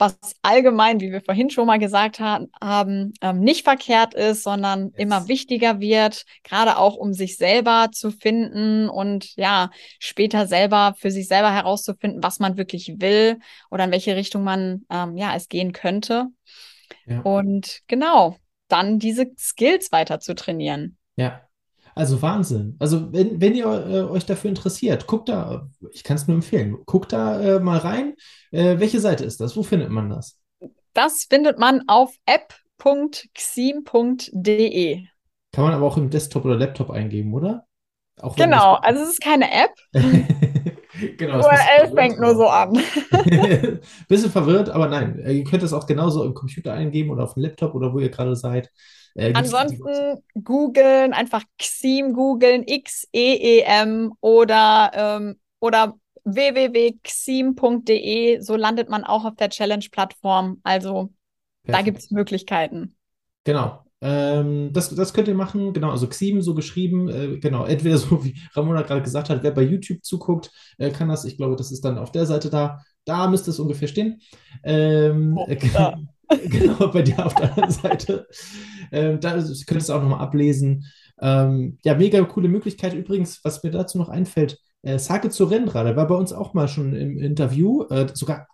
was allgemein, wie wir vorhin schon mal gesagt haben, ähm, nicht verkehrt ist, sondern yes. immer wichtiger wird, gerade auch um sich selber zu finden und ja, später selber für sich selber herauszufinden, was man wirklich will oder in welche Richtung man ähm, ja es gehen könnte. Ja. Und genau, dann diese Skills weiter zu trainieren. Ja, Also Wahnsinn. Also wenn, wenn ihr äh, euch dafür interessiert, guckt da, ich kann es nur empfehlen, guckt da äh, mal rein. Äh, welche Seite ist das? Wo findet man das? Das findet man auf app.xim.de. Kann man aber auch im Desktop oder Laptop eingeben, oder? Auch genau, also es ist keine App. genau, URL fängt nur so an. Bisschen verwirrt, aber nein, ihr könnt es auch genauso im Computer eingeben oder auf dem Laptop oder wo ihr gerade seid. Äh, Ansonsten googeln, einfach Xeam googeln, X-E-E-M oder, ähm, oder www.xeam.de, so landet man auch auf der Challenge-Plattform. Also Perfekt. da gibt es Möglichkeiten. Genau. Ähm, das, das könnt ihr machen, genau, also Xim so geschrieben, äh, genau, entweder so wie Ramona gerade gesagt hat, wer bei YouTube zuguckt, äh, kann das, ich glaube, das ist dann auf der Seite da, da müsste es ungefähr stehen. Ähm, oh, ja. genau, bei dir auf der anderen Seite. Ähm, da könntest du auch nochmal ablesen. Ähm, ja, mega coole Möglichkeit. Übrigens, was mir dazu noch einfällt, äh, Sake zu Rendra, der war bei uns auch mal schon im Interview, äh, sogar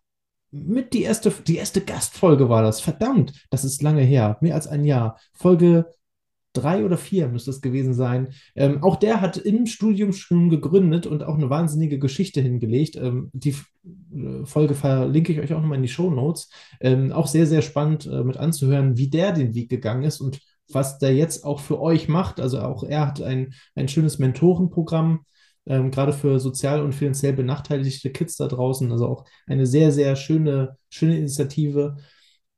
mit die erste, die erste Gastfolge war das. Verdammt, das ist lange her, mehr als ein Jahr. Folge drei oder vier müsste es gewesen sein. Ähm, auch der hat im Studium schon gegründet und auch eine wahnsinnige Geschichte hingelegt. Ähm, die äh, Folge verlinke ich euch auch nochmal in die Show Notes. Ähm, auch sehr, sehr spannend äh, mit anzuhören, wie der den Weg gegangen ist und was der jetzt auch für euch macht. Also auch er hat ein, ein schönes Mentorenprogramm. Ähm, gerade für sozial und finanziell benachteiligte Kids da draußen. Also auch eine sehr, sehr schöne, schöne Initiative.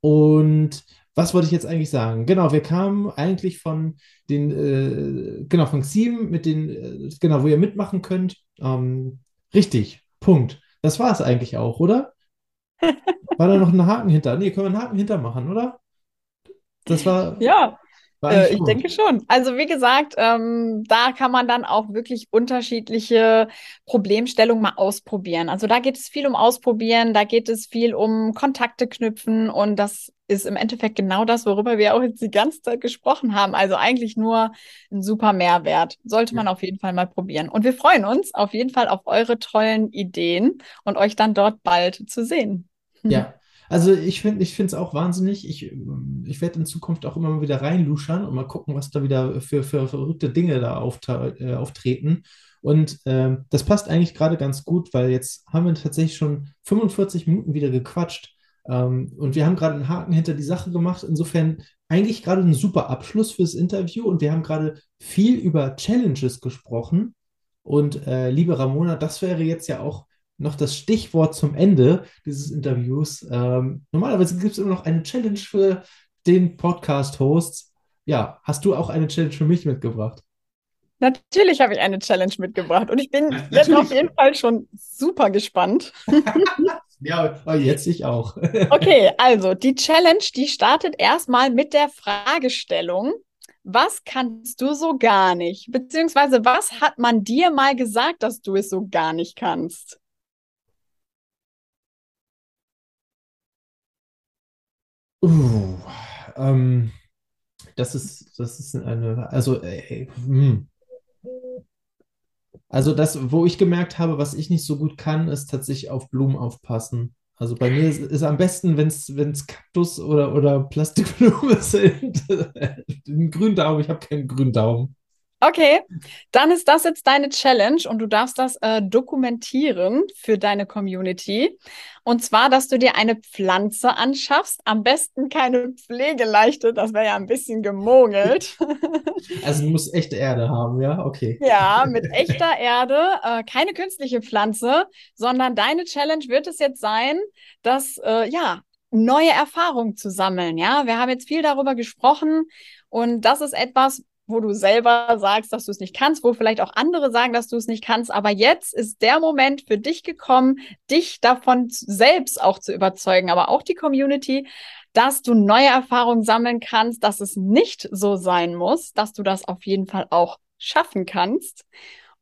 Und was wollte ich jetzt eigentlich sagen? Genau, wir kamen eigentlich von den, äh, genau, von Xim mit den, äh, genau, wo ihr mitmachen könnt. Ähm, richtig, Punkt. Das war es eigentlich auch, oder? War da noch ein Haken hinter? Nee, können wir einen Haken hinter machen, oder? Das war. Ja, äh, ich denke schon. Also wie gesagt, ähm, da kann man dann auch wirklich unterschiedliche Problemstellungen mal ausprobieren. Also da geht es viel um Ausprobieren, da geht es viel um Kontakte knüpfen und das ist im Endeffekt genau das, worüber wir auch jetzt die ganze Zeit gesprochen haben. Also eigentlich nur ein super Mehrwert. Sollte man auf jeden Fall mal probieren. Und wir freuen uns auf jeden Fall auf eure tollen Ideen und euch dann dort bald zu sehen. Ja, also ich finde ich es auch wahnsinnig. Ich, ich werde in Zukunft auch immer mal wieder reinluschern und mal gucken, was da wieder für, für verrückte Dinge da äh, auftreten. Und äh, das passt eigentlich gerade ganz gut, weil jetzt haben wir tatsächlich schon 45 Minuten wieder gequatscht. Ähm, und wir haben gerade einen Haken hinter die Sache gemacht. Insofern eigentlich gerade ein super Abschluss fürs Interview. Und wir haben gerade viel über Challenges gesprochen. Und äh, liebe Ramona, das wäre jetzt ja auch noch das Stichwort zum Ende dieses Interviews. Ähm, normalerweise gibt es immer noch eine Challenge für den Podcast-Host. Ja, hast du auch eine Challenge für mich mitgebracht? Natürlich habe ich eine Challenge mitgebracht und ich bin Natürlich. jetzt auf jeden Fall schon super gespannt. ja, jetzt ich auch. okay, also die Challenge, die startet erstmal mit der Fragestellung, was kannst du so gar nicht? Beziehungsweise was hat man dir mal gesagt, dass du es so gar nicht kannst? Uh, ähm, das ist, das ist eine, also, äh, hm. Also das, wo ich gemerkt habe, was ich nicht so gut kann, ist tatsächlich auf Blumen aufpassen. Also bei mir ist, es am besten, wenn es Kaktus oder, oder Plastikblumen sind. Ein Gründaumen, ich habe keinen Gründaumen. Okay, dann ist das jetzt deine Challenge und du darfst das äh, dokumentieren für deine Community. Und zwar, dass du dir eine Pflanze anschaffst. Am besten keine pflegeleichte, das wäre ja ein bisschen gemogelt. Also du musst echte Erde haben, ja? Okay. Ja, mit echter Erde, äh, keine künstliche Pflanze, sondern deine Challenge wird es jetzt sein, dass, äh, ja, neue Erfahrungen zu sammeln. Ja, wir haben jetzt viel darüber gesprochen und das ist etwas, wo du selber sagst, dass du es nicht kannst, wo vielleicht auch andere sagen, dass du es nicht kannst. Aber jetzt ist der Moment für dich gekommen, dich davon selbst auch zu überzeugen, aber auch die Community, dass du neue Erfahrungen sammeln kannst, dass es nicht so sein muss, dass du das auf jeden Fall auch schaffen kannst.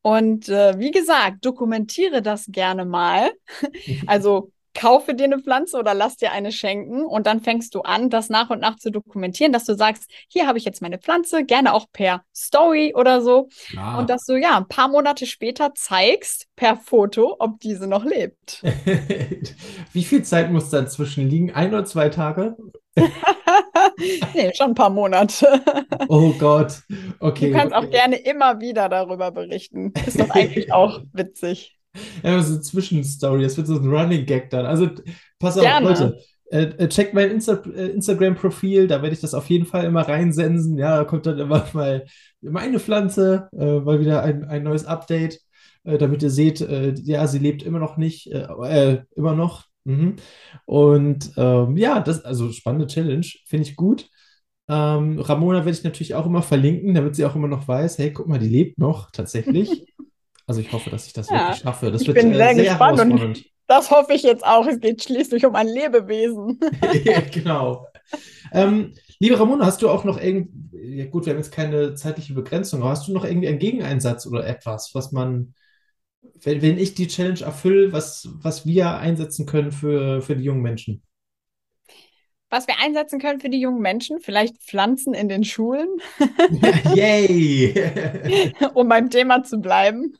Und äh, wie gesagt, dokumentiere das gerne mal. also kaufe dir eine Pflanze oder lass dir eine schenken und dann fängst du an, das nach und nach zu dokumentieren, dass du sagst, hier habe ich jetzt meine Pflanze, gerne auch per Story oder so. Ja. Und dass du ja ein paar Monate später zeigst per Foto, ob diese noch lebt. Wie viel Zeit muss dann zwischen liegen? Ein oder zwei Tage? nee, schon ein paar Monate. Oh Gott. Okay. Du kannst okay. auch gerne immer wieder darüber berichten. Ist doch eigentlich auch witzig. Ja, so eine Zwischenstory. Das wird so ein Running Gag dann. Also, pass auf, Gerne. Leute. Äh, äh, checkt mein Insta äh, Instagram-Profil, da werde ich das auf jeden Fall immer reinsensen. Ja, da kommt dann immer mal meine Pflanze, äh, mal wieder ein, ein neues Update, äh, damit ihr seht, äh, ja, sie lebt immer noch nicht, immer noch. Mhm. Und ähm, ja, das, also spannende Challenge, finde ich gut. Ähm, Ramona werde ich natürlich auch immer verlinken, damit sie auch immer noch weiß, hey, guck mal, die lebt noch tatsächlich. Also ich hoffe, dass ich das Ja, wirklich schaffe. Das ich wird bin äh, sehr sehr gespannt und-. Das hoffe ich jetzt auch. Es geht schließlich um ein Lebewesen. Ja, genau. Ähm, liebe Ramona, hast du auch noch irgendwie, ja gut, wir haben jetzt keine zeitliche Begrenzung, aber hast du noch irgendwie einen Gegeneinsatz oder etwas, was man, wenn, wenn ich die Challenge erfülle, was, was wir einsetzen können für, für die jungen Menschen? Was wir einsetzen können für die jungen Menschen, vielleicht Pflanzen in den Schulen, Yay! um beim Thema zu bleiben.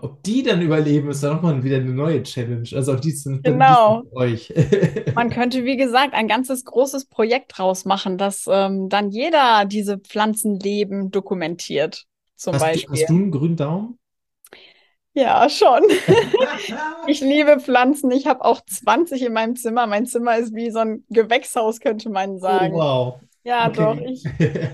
Ob die dann überleben, ist dann nochmal wieder eine neue Challenge. Also auch die sind Genau. euch. Man könnte, wie gesagt, ein ganzes großes Projekt draus machen, dass ähm, dann jeder diese Pflanzenleben dokumentiert, zum Hast du, Beispiel. hast du einen grünen Daumen? Ja, schon. Ich liebe Pflanzen. Ich habe auch 20 in meinem Zimmer. Mein Zimmer ist wie so ein Gewächshaus, könnte man Oh, sagen. wow. Ja, doch. Okay. Ich,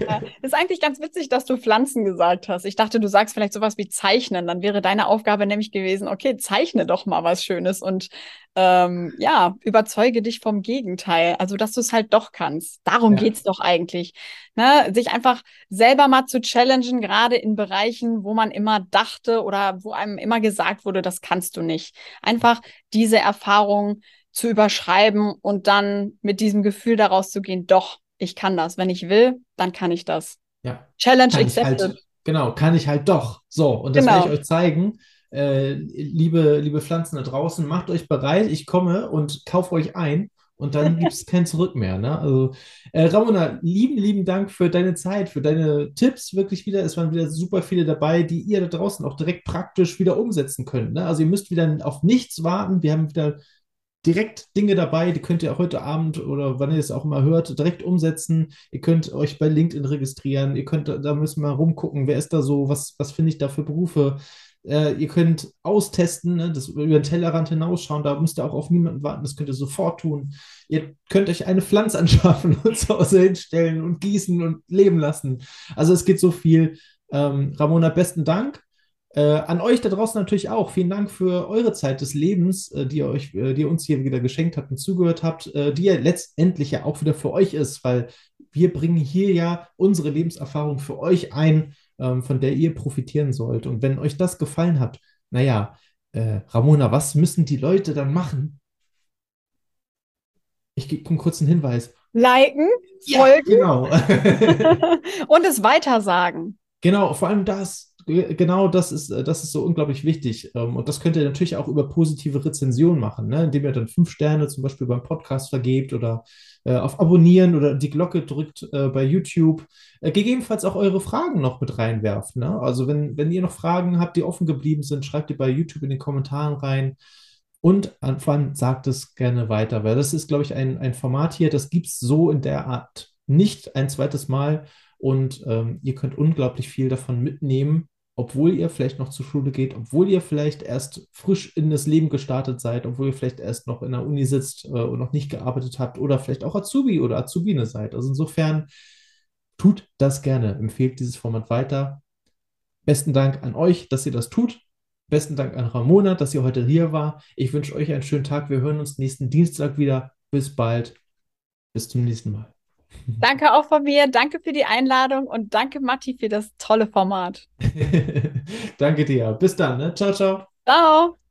ja. Ist eigentlich ganz witzig, dass du Pflanzen gesagt hast. Ich dachte, du sagst vielleicht sowas wie zeichnen. Dann wäre deine Aufgabe nämlich gewesen, okay, zeichne doch mal was Schönes und ähm, ja, überzeuge dich vom Gegenteil. Also, dass du es halt doch kannst. Darum Ja. geht's doch eigentlich. Ne? Sich einfach selber mal zu challengen, gerade in Bereichen, wo man immer dachte oder wo einem immer gesagt wurde, das kannst du nicht. Einfach diese Erfahrung zu überschreiben und dann mit diesem Gefühl daraus zu gehen, doch, ich kann das. Wenn ich will, dann kann ich das. Ja. Challenge Kann ich accepted. halt, genau, kann ich halt doch. So, und das Genau. werde ich euch zeigen. Äh, liebe, liebe Pflanzen da draußen, macht euch bereit, ich komme und kaufe euch ein und dann gibt es kein Zurück mehr. Ne? Also, äh, Ramona, lieben, lieben Dank für deine Zeit, für deine Tipps. Wirklich wieder, es waren wieder super viele dabei, die ihr da draußen auch direkt praktisch wieder umsetzen könnt. Ne? Also, ihr müsst wieder auf nichts warten. Wir haben wieder direkt Dinge dabei, die könnt ihr heute Abend oder wann ihr es auch immer hört, direkt umsetzen. Ihr könnt euch bei LinkedIn registrieren. Ihr könnt, da müssen wir rumgucken, wer ist da so, was, was finde ich da für Berufe. Äh, ihr könnt austesten, ne, das über den Tellerrand hinausschauen, da müsst ihr auch auf niemanden warten, das könnt ihr sofort tun. Ihr könnt euch eine Pflanze anschaffen und zu Hause hinstellen und gießen und leben lassen. Also es geht so viel. Ähm, Ramona, besten Dank. Äh, an euch da draußen natürlich auch. Vielen Dank für eure Zeit des Lebens, äh, die ihr euch, äh, die ihr uns hier wieder geschenkt habt und zugehört habt, äh, die ja letztendlich ja auch wieder für euch ist, weil wir bringen hier ja unsere Lebenserfahrung für euch ein, ähm, von der ihr profitieren sollt. Und wenn euch das gefallen hat, naja, äh, Ramona, was müssen die Leute dann machen? Ich gebe einen kurzen Hinweis. Liken, Ja, folgen genau. und es weitersagen. Genau, vor allem das, genau das ist, äh, das ist so unglaublich wichtig. Ähm, Und das könnt ihr natürlich auch über positive Rezensionen machen, ne? indem ihr dann fünf Sterne zum Beispiel beim Podcast vergebt oder äh, auf Abonnieren oder die Glocke drückt äh, bei YouTube. Äh, gegebenenfalls auch eure Fragen noch mit reinwerft. Ne? Also wenn, wenn ihr noch Fragen habt, die offen geblieben sind, schreibt die bei YouTube in den Kommentaren rein. Und an- vor allem sagt es gerne weiter, weil das ist, glaube ich, ein, ein Format hier, das gibt es so in der Art nicht ein zweites Mal. Und ähm, ihr könnt unglaublich viel davon mitnehmen, obwohl ihr vielleicht noch zur Schule geht, obwohl ihr vielleicht erst frisch in das Leben gestartet seid, obwohl ihr vielleicht erst noch in der Uni sitzt äh, und noch nicht gearbeitet habt oder vielleicht auch Azubi oder Azubine seid. Also insofern tut das gerne, empfehlt dieses Format weiter. Besten Dank an euch, dass ihr das tut. Besten Dank an Ramona, dass ihr heute hier war. Ich wünsche euch einen schönen Tag. Wir hören uns nächsten Dienstag wieder. Bis bald. Bis zum nächsten Mal. Danke auch von mir. Danke für die Einladung und danke, Matti, für das tolle Format. Danke dir. Bis dann. Ne? Ciao, ciao. Ciao.